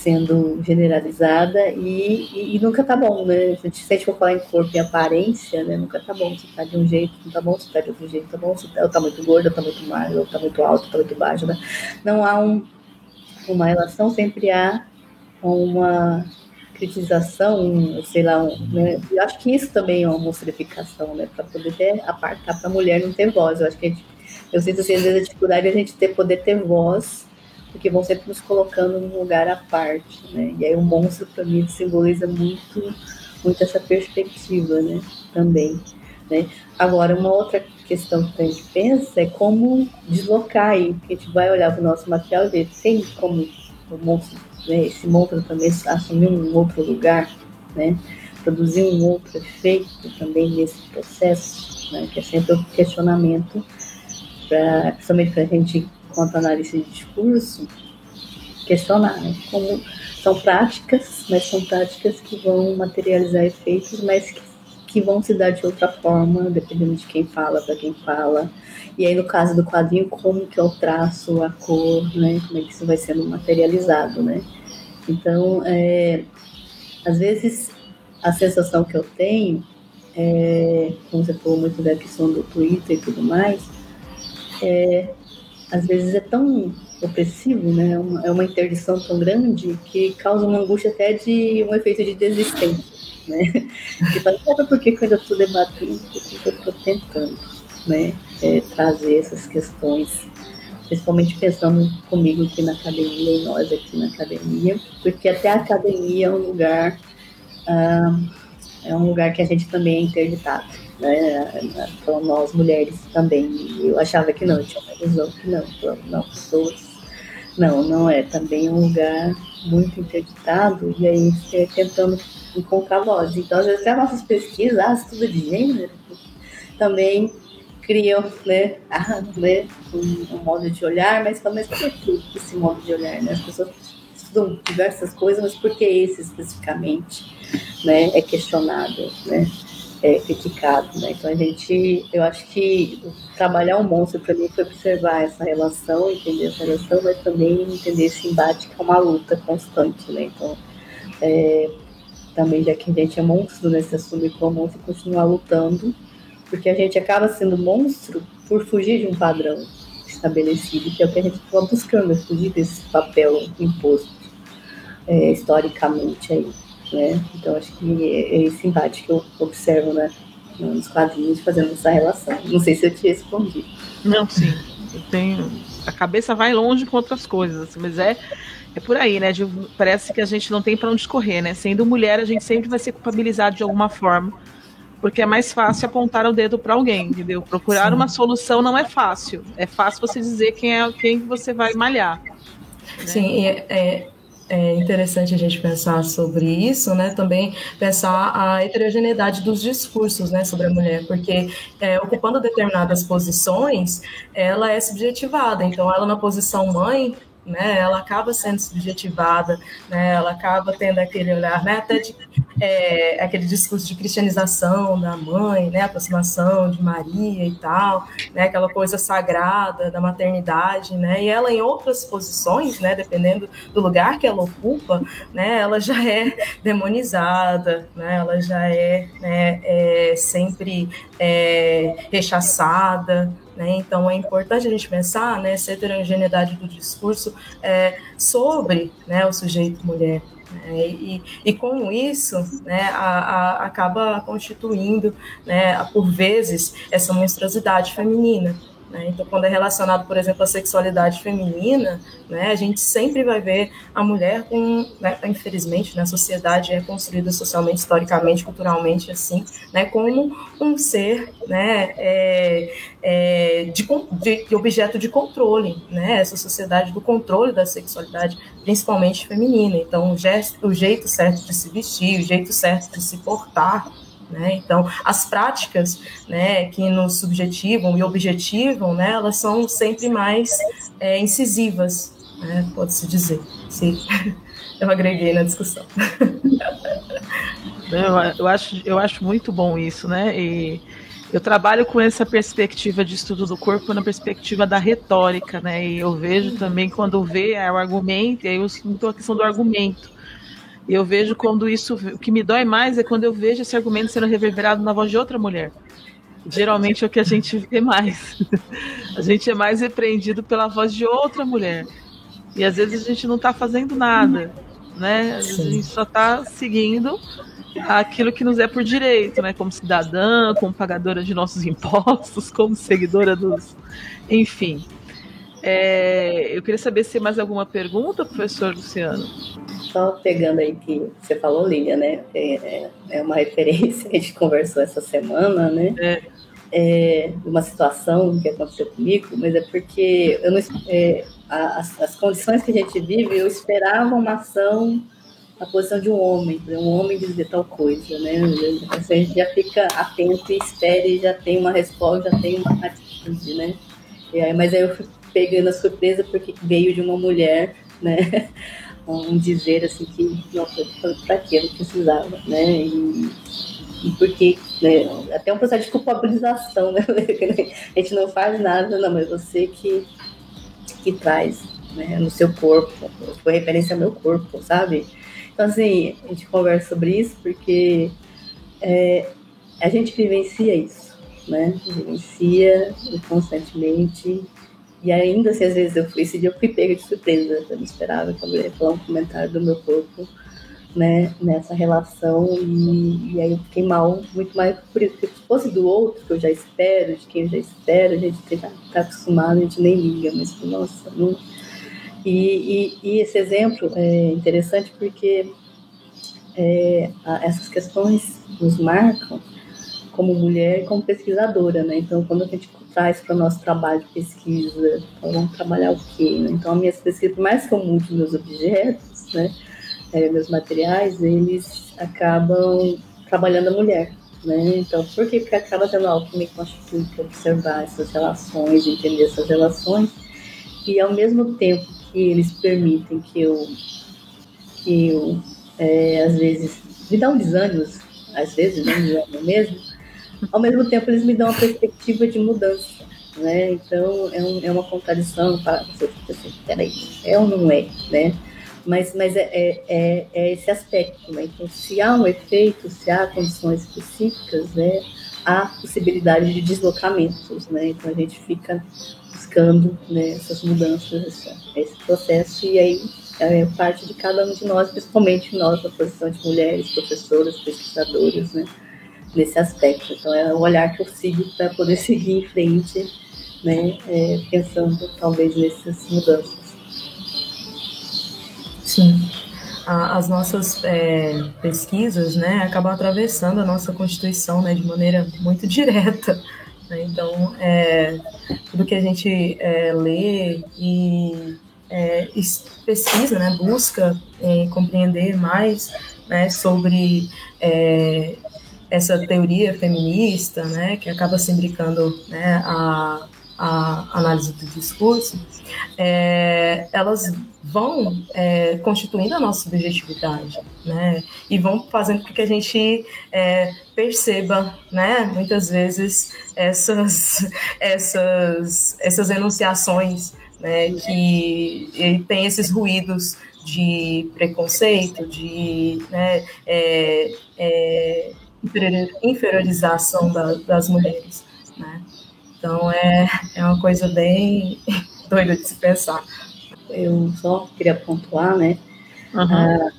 sendo generalizada e, e, e, nunca tá bom, né? A gente, se a gente for falar em corpo e aparência, né? Nunca tá bom. Se tá de um jeito, não tá bom. Se tá de outro jeito, tá bom. Se tá, tá muito gordo, tá muito magro, tá muito alto, tá muito baixo, né? Não há um, uma relação, sempre há uma critização, sei lá, né? Eu acho que isso também é uma monstrificação, né? Para poder ter, apartar para a mulher não ter voz. Eu acho que gente, eu sinto assim, às vezes a dificuldade de a gente ter, poder ter voz porque vão sempre nos colocando num lugar à parte, né? E aí o monstro para mim simboliza muito, muito essa perspectiva, né? Também, né? Agora uma outra questão que a gente pensa é como deslocar aí, porque a gente vai olhar para o nosso material e ver tem como o monstro, né? Esse monstro também assumir um outro lugar, né? Produzir um outro efeito também nesse processo, né? Que é sempre o questionamento, pra, principalmente para a gente quanto analista de discurso, questionar, né? Como são práticas, mas são práticas que vão materializar efeitos, mas que, que vão se dar de outra forma, dependendo de quem fala, para quem fala. E aí, no caso do quadrinho, como que é o traço, a cor, né? Como é que isso vai sendo materializado, né? Então, é, às vezes, a sensação que eu tenho, é, como você falou muito da questão do Twitter e tudo mais, é, às vezes é tão opressivo, né? É uma, é uma interdição tão grande que causa uma angústia até de um efeito de desistência, né? Que fala, sabe por que eu ainda estou debatendo? Porque eu estou tentando, né? É, trazer essas questões, principalmente pensando comigo aqui na academia e nós aqui na academia, porque até a academia é um lugar ah, é um lugar que a gente também é interditado, né? Então, nós mulheres também. Eu achava que não, tinha uma ilusão que não, não, pessoas. Não, não é. Também é um lugar muito interditado e aí você tentando encontrar voz. Então, às vezes, até nossas pesquisas, ah, estudo de gênero, também criam né, né, um, um, modo de olhar, mas também por que esse modo de olhar? Né? As pessoas estudam diversas coisas, mas por que esse especificamente? né, é questionado, né, é criticado, né? Então a gente, eu acho que trabalhar o monstro para mim foi observar essa relação, entender essa relação, mas também entender esse embate que é uma luta constante, né? Então é, também já que a gente é monstro, né, se assumir como monstro e continuar lutando, porque a gente acaba sendo monstro por fugir de um padrão estabelecido, que é o que a gente está buscando, é fugir desse papel imposto é, historicamente aí. Né? Então acho que é esse embate que eu observo né, nos quadrinhos fazendo essa relação. Não sei se eu te respondi. Não, sim. Eu tenho. A cabeça vai longe com outras coisas, assim, mas é, é por aí, né? De, parece que a gente não tem para onde escorrer, né? Sendo mulher, a gente sempre vai ser culpabilizado de alguma forma. Porque é mais fácil apontar o dedo para alguém, entendeu? Procurar Sim. uma solução não é fácil. É fácil você dizer quem é quem você vai malhar. Né? Sim, é, é, é interessante a gente pensar sobre isso, né? Também pensar a heterogeneidade dos discursos, né, sobre a mulher, porque é, ocupando determinadas posições, ela é subjetivada. Então, ela na posição mãe, né, ela acaba sendo subjetivada, né, ela acaba tendo aquele olhar, né, até de, é, aquele discurso de cristianização da mãe, né, aproximação de Maria e tal, né, aquela coisa sagrada da maternidade, né, e ela em outras posições, né, dependendo do lugar que ela ocupa, né, ela já é demonizada, né, ela já é, né, é sempre é, rechaçada, né? Então, é importante a gente pensar nessa heterogeneidade do discurso é, sobre né, o sujeito mulher. Né? E, e, com isso, né, a, a, acaba constituindo, né, por vezes, essa monstruosidade feminina. Né? Então, quando é relacionado, por exemplo, à sexualidade feminina, né, a gente sempre vai ver a mulher com, né, infelizmente, na né, sociedade é construída socialmente, historicamente, culturalmente, assim, né, como um ser né, é, é, de, de, objeto de controle, né, essa sociedade do controle da sexualidade, principalmente feminina. Então, o, gesto, o jeito certo de se vestir, o jeito certo de se portar, né? Então, as práticas né, que nos subjetivam e objetivam, né, elas são sempre mais é, incisivas, né, pode-se dizer. Sim, [laughs] eu agreguei na discussão. [laughs] Eu, eu, acho, eu acho muito bom isso, né? E eu trabalho com essa perspectiva de estudo do corpo na perspectiva da retórica, né? E eu vejo também quando vê o argumento, e aí eu sinto a questão do argumento e eu vejo quando isso. O que me dói mais é quando eu vejo esse argumento sendo reverberado na voz de outra mulher. Geralmente é o que a gente vê mais. [laughs] a gente é mais repreendido pela voz de outra mulher. E às vezes a gente não está fazendo nada. Né? Às vezes a gente só está seguindo aquilo que nos é por direito, né? Como cidadã, como pagadora de nossos [laughs] impostos, como seguidora dos. Enfim. É, eu queria saber se tem mais alguma pergunta, professor Luciano. Só pegando aí que você falou, Lilian, né? É, é, é uma [laughs] referência que a gente conversou essa semana, né? É. É, uma situação que aconteceu comigo, mas é porque eu não, é, as, as, condições que a gente vive, eu esperava uma ação na posição de um homem, um homem dizer tal coisa, né? A gente já fica atento e espera e já tem uma resposta, já tem uma atitude, né? E aí, mas aí eu pegando a surpresa porque veio de uma mulher, né? [laughs] Um dizer assim que, nossa, para que eu não precisava, né? E, e porque, né, até um processo de culpabilização, né? [laughs] A gente não faz nada, não, mas você que, que traz né, no seu corpo, foi referência ao meu corpo, sabe? Então, assim, a gente conversa sobre isso porque é, a gente vivencia isso, né? Vivencia constantemente. E ainda assim, às vezes eu fui, esse dia eu fui pega de surpresa, eu não esperava que a mulher falar um comentário do meu corpo, né, nessa relação, e, e aí eu fiquei mal, muito mais por isso, porque se fosse do outro, que eu já espero, de quem eu já espero, a gente tá, tá acostumado, a gente nem liga, mas, nossa, não... E, e, e esse exemplo é interessante porque é, essas questões nos marcam como mulher e como pesquisadora, né? Então, quando a gente traz para o nosso trabalho de pesquisa, então, vamos trabalhar o quê? Né? Então, as minhas pesquisas, mais que eu meus objetos, né, é, meus materiais, eles acabam trabalhando a mulher, né? Então, por quê? Porque acaba tendo algo que me constitui para observar essas relações, entender essas relações, e ao mesmo tempo que eles permitem que eu, que eu é, às vezes, me dão desânimos, às vezes, não desânimo mesmo, ao mesmo tempo eles me dão uma perspectiva de mudança, né? Então é, um, é uma contradição para você fica assim, peraí, é ou não é, né? Mas, mas é, é, é, é, esse aspecto, né? Então, se há um efeito, se há condições específicas, né? Há possibilidade de deslocamentos, né? Então a gente fica buscando né, essas mudanças, esse, esse processo, e aí é parte de cada um de nós, principalmente nós, na posição de mulheres, professoras, pesquisadoras, né? Nesse aspecto. Então, é o olhar que eu sigo para poder [laughs] seguir em frente, né, é, pensando talvez nessas mudanças. Sim. As nossas é, pesquisas né, acabam atravessando a nossa Constituição né, de maneira muito [laughs] direta. Né? Então, é, tudo que a gente é, lê e é, pesquisa, né, busca é, compreender mais né, sobre é, essa teoria feminista, né, que acaba se imbricando né, a, a análise do discurso, é, elas vão é, constituindo a nossa subjetividade, né, e vão fazendo com que a gente é, perceba, né, muitas vezes essas essas essas enunciações, né, que tem esses ruídos de preconceito, de né, é, é, inferiorização da, das mulheres, né? Então é, é uma coisa bem [laughs] doida de se pensar. Eu só queria pontuar, né? Uhum.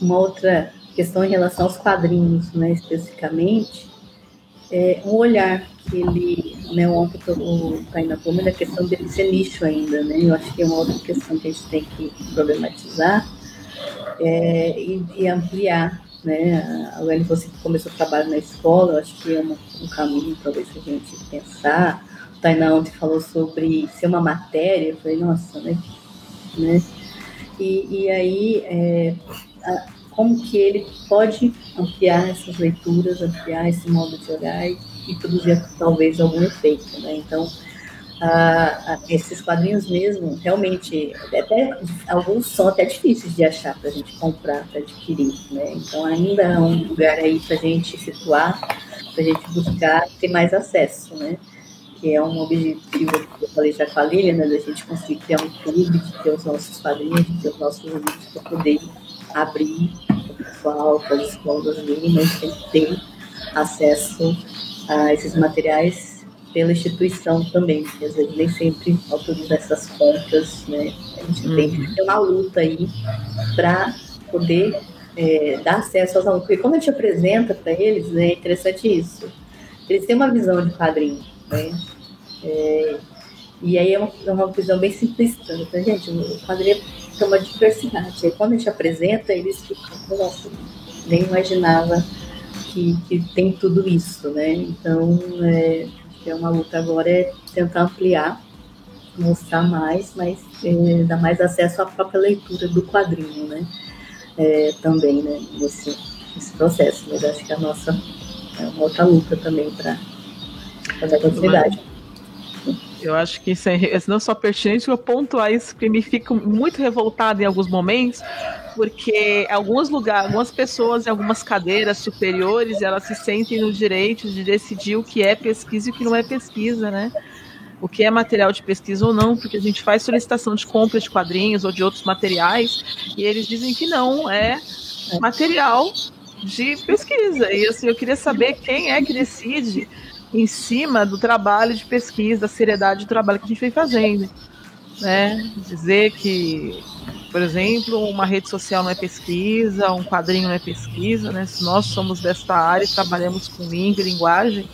uma outra questão em relação aos quadrinhos, né, especificamente, é um olhar que ele, né, ontem o Tainá falou, da questão dele ser lixo ainda, né, eu acho que é uma outra questão que a gente tem que problematizar é, e, e ampliar né? A Welly, você que começou o trabalho na escola, eu acho que é um, um caminho talvez a gente pensar. O Tainá ontem falou sobre ser uma matéria, eu falei, nossa, né? né? E, e aí, é, a, como que ele pode ampliar essas leituras, ampliar esse modo de olhar e, e produzir talvez algum efeito, né? Então, ah, esses quadrinhos mesmo, realmente, até, alguns são até difíceis de achar para a gente comprar, para adquirir, né? Então ainda é um lugar aí para a gente situar, para a gente buscar ter mais acesso, né? Que é um objetivo que eu falei já com a Lilian, né? Da gente conseguir criar um clube, de ter os nossos quadrinhos, de ter os nossos livros para poder abrir para o pessoal, para as escolas mínimas, tem que ter acesso a esses materiais pela instituição também, porque às vezes nem sempre autoriza essas compras, né? A gente uhum. tem que ter uma luta aí para poder é, dar acesso aos alunos, porque quando a gente apresenta para eles, né, é interessante isso, eles têm uma visão de quadrinho, né? É, e aí é uma, é uma visão bem simplista, né? gente, o quadrinho tem uma diversidade, aí quando a gente apresenta, eles ficam, nossa, nem imaginava que, que tem tudo isso, né? Então, é, que é uma luta agora é tentar ampliar, mostrar mais, mas é, dar mais acesso à própria leitura do quadrinho, né? É, também, né? Nesse, nesse processo. Mas acho que a nossa é uma outra luta também para fazer a continuidade. Eu acho que isso é não só pertinente, eu pontuar isso, porque me fico muito revoltada em alguns momentos, porque alguns lugares, algumas pessoas em algumas cadeiras superiores, elas se sentem no direito de decidir o que é pesquisa e o que não é pesquisa, né? O que é material de pesquisa ou não, porque a gente faz solicitação de compra de quadrinhos ou de outros materiais e eles dizem que não é material de pesquisa. E assim, eu queria saber quem é que decide em cima do trabalho de pesquisa, da seriedade do trabalho que a gente vem fazendo. Né? Dizer que, por exemplo, uma rede social não é pesquisa, um quadrinho não é pesquisa, né? Se nós somos desta área e trabalhamos com língua e linguagem,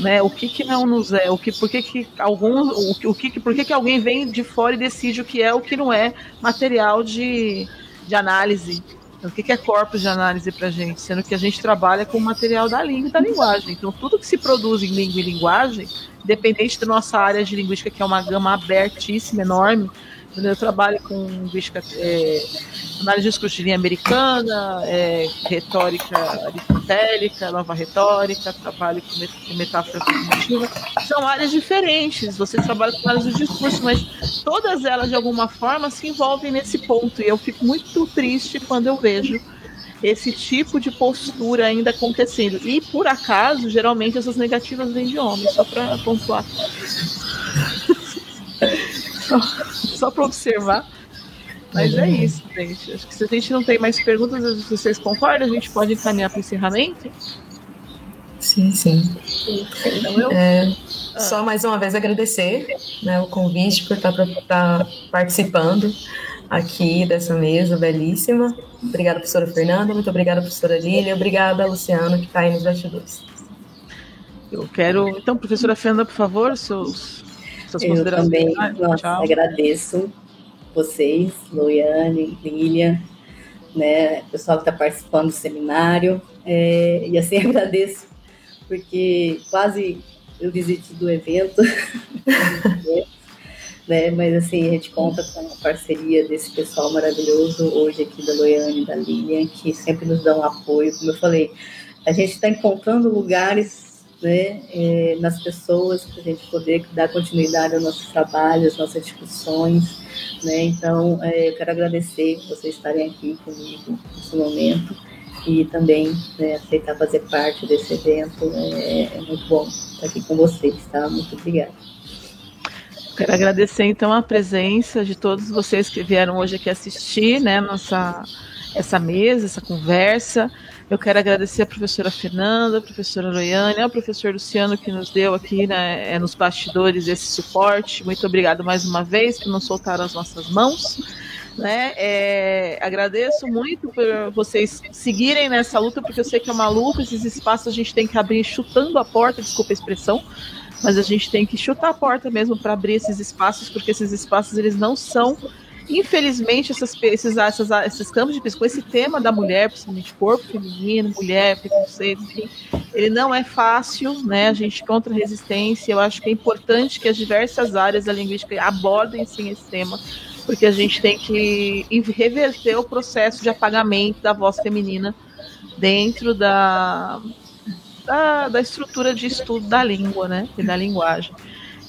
né? O que que não nos é? O que, por que que o, o que, por que que alguém vem de fora e decide o que é, o que não é material de, de análise o que é corpus de análise para a gente? Sendo que a gente trabalha com o material da língua e da linguagem. Então, tudo que se produz em língua e linguagem, independente da nossa área de linguística, que é uma gama abertíssima, enorme, eu trabalho com linguística, é, análise de linha americana, é, retórica aristotélica, nova retórica, trabalho com metáfora cognitiva. São áreas diferentes. Você trabalha com análise de discurso, mas todas elas, de alguma forma, se envolvem nesse ponto. E eu fico muito triste quando eu vejo esse tipo de postura ainda acontecendo. E, por acaso, geralmente essas negativas vêm de homens, só para pontuar. [laughs] só, só para observar. Mas é isso, gente. Acho que se a gente não tem mais perguntas, vocês concordam, a gente pode encaminhar para o encerramento? Sim, sim. Então eu. É, ah. Só mais uma vez agradecer né, o convite por estar, estar participando aqui dessa mesa belíssima. Obrigada, professora Fernanda. Muito obrigada, professora Lília. Obrigada, Luciano, que está aí nos bastidores. Eu quero. Então, professora Fernanda, por favor, seus suas Eu também nossa, agradeço vocês, Loiane, Lilian, né, o pessoal que está participando do seminário. É, e assim [laughs] agradeço, porque quase eu visite do evento. [laughs] né, mas assim, a gente conta com a parceria desse pessoal maravilhoso hoje aqui da Loiane e da Lilian, que sempre nos dão apoio. Como eu falei, a gente está encontrando lugares né, é, nas pessoas, para a gente poder dar continuidade ao nosso trabalho, às nossas discussões. Né? Então, é, eu quero agradecer vocês estarem aqui comigo nesse momento e também né, aceitar fazer parte desse evento. É, é muito bom estar aqui com vocês, tá? Muito obrigada. Quero agradecer então a presença de todos vocês que vieram hoje aqui assistir, né, nossa essa mesa, essa conversa. Eu quero agradecer a professora Fernanda, a professora Loiane, ao professor Luciano que nos deu aqui né, é, nos bastidores esse suporte. Muito obrigado mais uma vez por não soltar as nossas mãos. Né? É, agradeço muito por vocês seguirem nessa luta, porque eu sei que é uma luta, esses espaços a gente tem que abrir chutando a porta, desculpa a expressão, mas a gente tem que chutar a porta mesmo para abrir esses espaços, porque esses espaços eles não são Infelizmente, essas, esses, essas, esses campos de pesquisa, esse tema da mulher, principalmente corpo feminino, mulher, preconceito, enfim, ele não é fácil, né? A gente contra resistência. Eu acho que é importante que as diversas áreas da linguística abordem sim esse tema, porque a gente tem que reverter o processo de apagamento da voz feminina dentro da, da, da estrutura de estudo da língua, né? E da linguagem.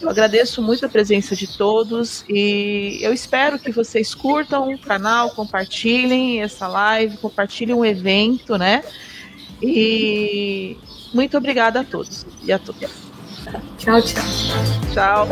Eu agradeço muito a presença de todos e eu espero que vocês curtam o canal, compartilhem essa live, compartilhem o evento, né? E muito obrigada a todos e a todas. Tchau, tchau. Tchau.